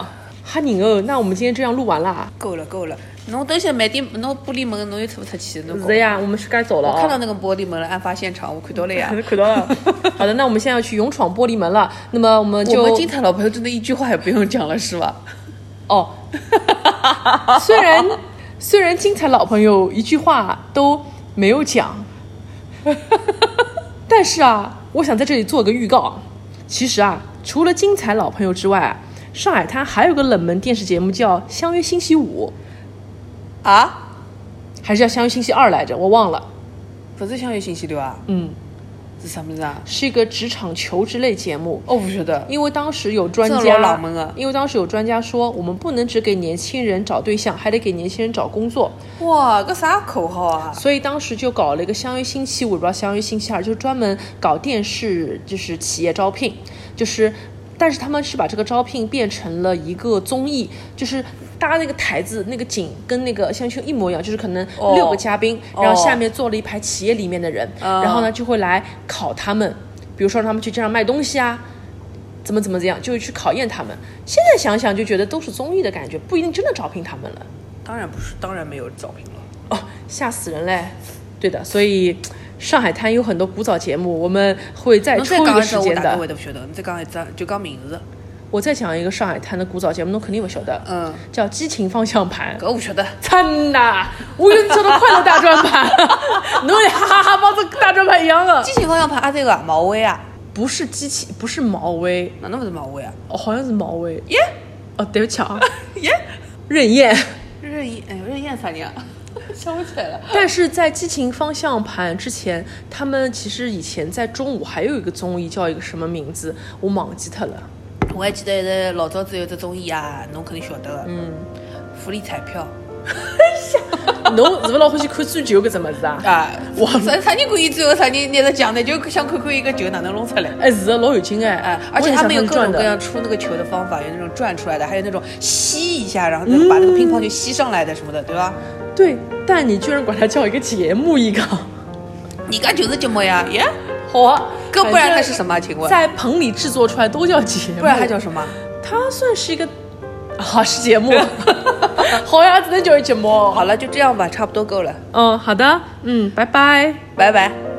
[SPEAKER 2] 吓人哦！那我们今天这样录完了。
[SPEAKER 3] 够了够了，侬等下慢点，侬玻璃门侬又出不出去？侬
[SPEAKER 2] 是的呀，我们是该走了、哦。
[SPEAKER 3] 我看到那个玻璃门了，案发现场我看到了呀。
[SPEAKER 2] 看到了。好的，那我们现在要去勇闯玻璃门了。那么我们就
[SPEAKER 3] 我们精彩老朋友真的一句话也不用讲了，是吧？
[SPEAKER 2] 哦，虽然虽然精彩老朋友一句话都没有讲，但是啊，我想在这里做个预告。其实啊，除了精彩老朋友之外啊，上海滩还有个冷门电视节目叫《相约星期五
[SPEAKER 3] 啊，》，
[SPEAKER 2] 还是叫《相约星期二》来着，我忘了。
[SPEAKER 3] 不是相约星期六啊？
[SPEAKER 2] 嗯，
[SPEAKER 3] 是啥么子啊？
[SPEAKER 2] 是一个职场求职类节目。
[SPEAKER 3] 哦，不晓得。
[SPEAKER 2] 因为当时有专家，
[SPEAKER 3] 老冷门啊
[SPEAKER 2] 因为当时有专家说，我们不能只给年轻人找对象，还得给年轻人找工作。
[SPEAKER 3] 哇，个啥口号啊？
[SPEAKER 2] 所以当时就搞了一个相约星期五，不知道相约星期二，就是专门搞电视，就是企业招聘，就是，但是他们是把这个招聘变成了一个综艺，就是搭那个台子那个景跟那个相亲一模一样，就是可能
[SPEAKER 3] 哦
[SPEAKER 2] 六个嘉宾，然后
[SPEAKER 3] 哦
[SPEAKER 2] 下面坐了一排企业里面的人，
[SPEAKER 3] 嗯
[SPEAKER 2] 然后呢就会来考他们，比如说让他们去街上卖东西啊。怎么怎么这样，就会去考验他们。现在想想就觉得都是综艺的感觉，不一定真的招聘他们了。
[SPEAKER 3] 当然不是，当然没有招聘了。
[SPEAKER 2] 哦，吓死人嘞！对的，所以上海滩有很多古早节目，我们会再抽一个
[SPEAKER 3] 再讲一声，我
[SPEAKER 2] 时间的
[SPEAKER 3] 大概会。得不晓得。你再讲一只，就讲名字。
[SPEAKER 2] 我再讲一个上海滩的古早节目，侬肯定不晓得，
[SPEAKER 3] 嗯，
[SPEAKER 2] 叫《激情方向盘》。
[SPEAKER 3] 搿我晓得。
[SPEAKER 2] 真的，我就晓得快乐大转盘，侬也哈哈哈帮这大转盘一样的
[SPEAKER 3] 激，情方向盘啊，这个啊毛威啊，
[SPEAKER 2] 不是激情，不是毛威，
[SPEAKER 3] 哪能不是毛威啊？
[SPEAKER 2] 哦，好像是毛威。
[SPEAKER 3] 耶
[SPEAKER 2] 哦，对不起啊，
[SPEAKER 3] 耶，
[SPEAKER 2] 任燕。
[SPEAKER 3] 任燕，哎呦，任燕啥人啊？想不起来了。
[SPEAKER 2] 但是在激情方向盘之前，他们其实以前在中午还有一个综艺叫一个什么名字，我忘记它了。
[SPEAKER 3] 我还记得是老早子有只综艺啊，侬肯定晓得的。嗯，福利彩票
[SPEAKER 2] 侬是不是老欢喜看追球搿只物事啊？
[SPEAKER 3] 啊，
[SPEAKER 2] 我
[SPEAKER 3] 啥啥人可以最后啥人拿着奖呢？就想看看一个球哪能弄出来。
[SPEAKER 2] 哎，是的，老有劲哎
[SPEAKER 3] 哎，而且他们有各种各样出那个球的方法，有那种转出来的，还有那种吸一下，然后那个把那个乒乓球吸上来的什么的，对吧？
[SPEAKER 2] 对，但你居然管它叫一个节目一个，
[SPEAKER 3] 你家就是节目呀，耶，
[SPEAKER 2] 好啊，
[SPEAKER 3] 哥不然它是什么？请问，
[SPEAKER 2] 在棚里制作出来都叫节目，
[SPEAKER 3] 不然它叫什么？
[SPEAKER 2] 它算是一个 啊是节目，好呀，只能叫节目。
[SPEAKER 3] 好了，就这样吧，差不多够了，
[SPEAKER 2] 嗯，好的，嗯，拜拜。
[SPEAKER 3] 拜拜。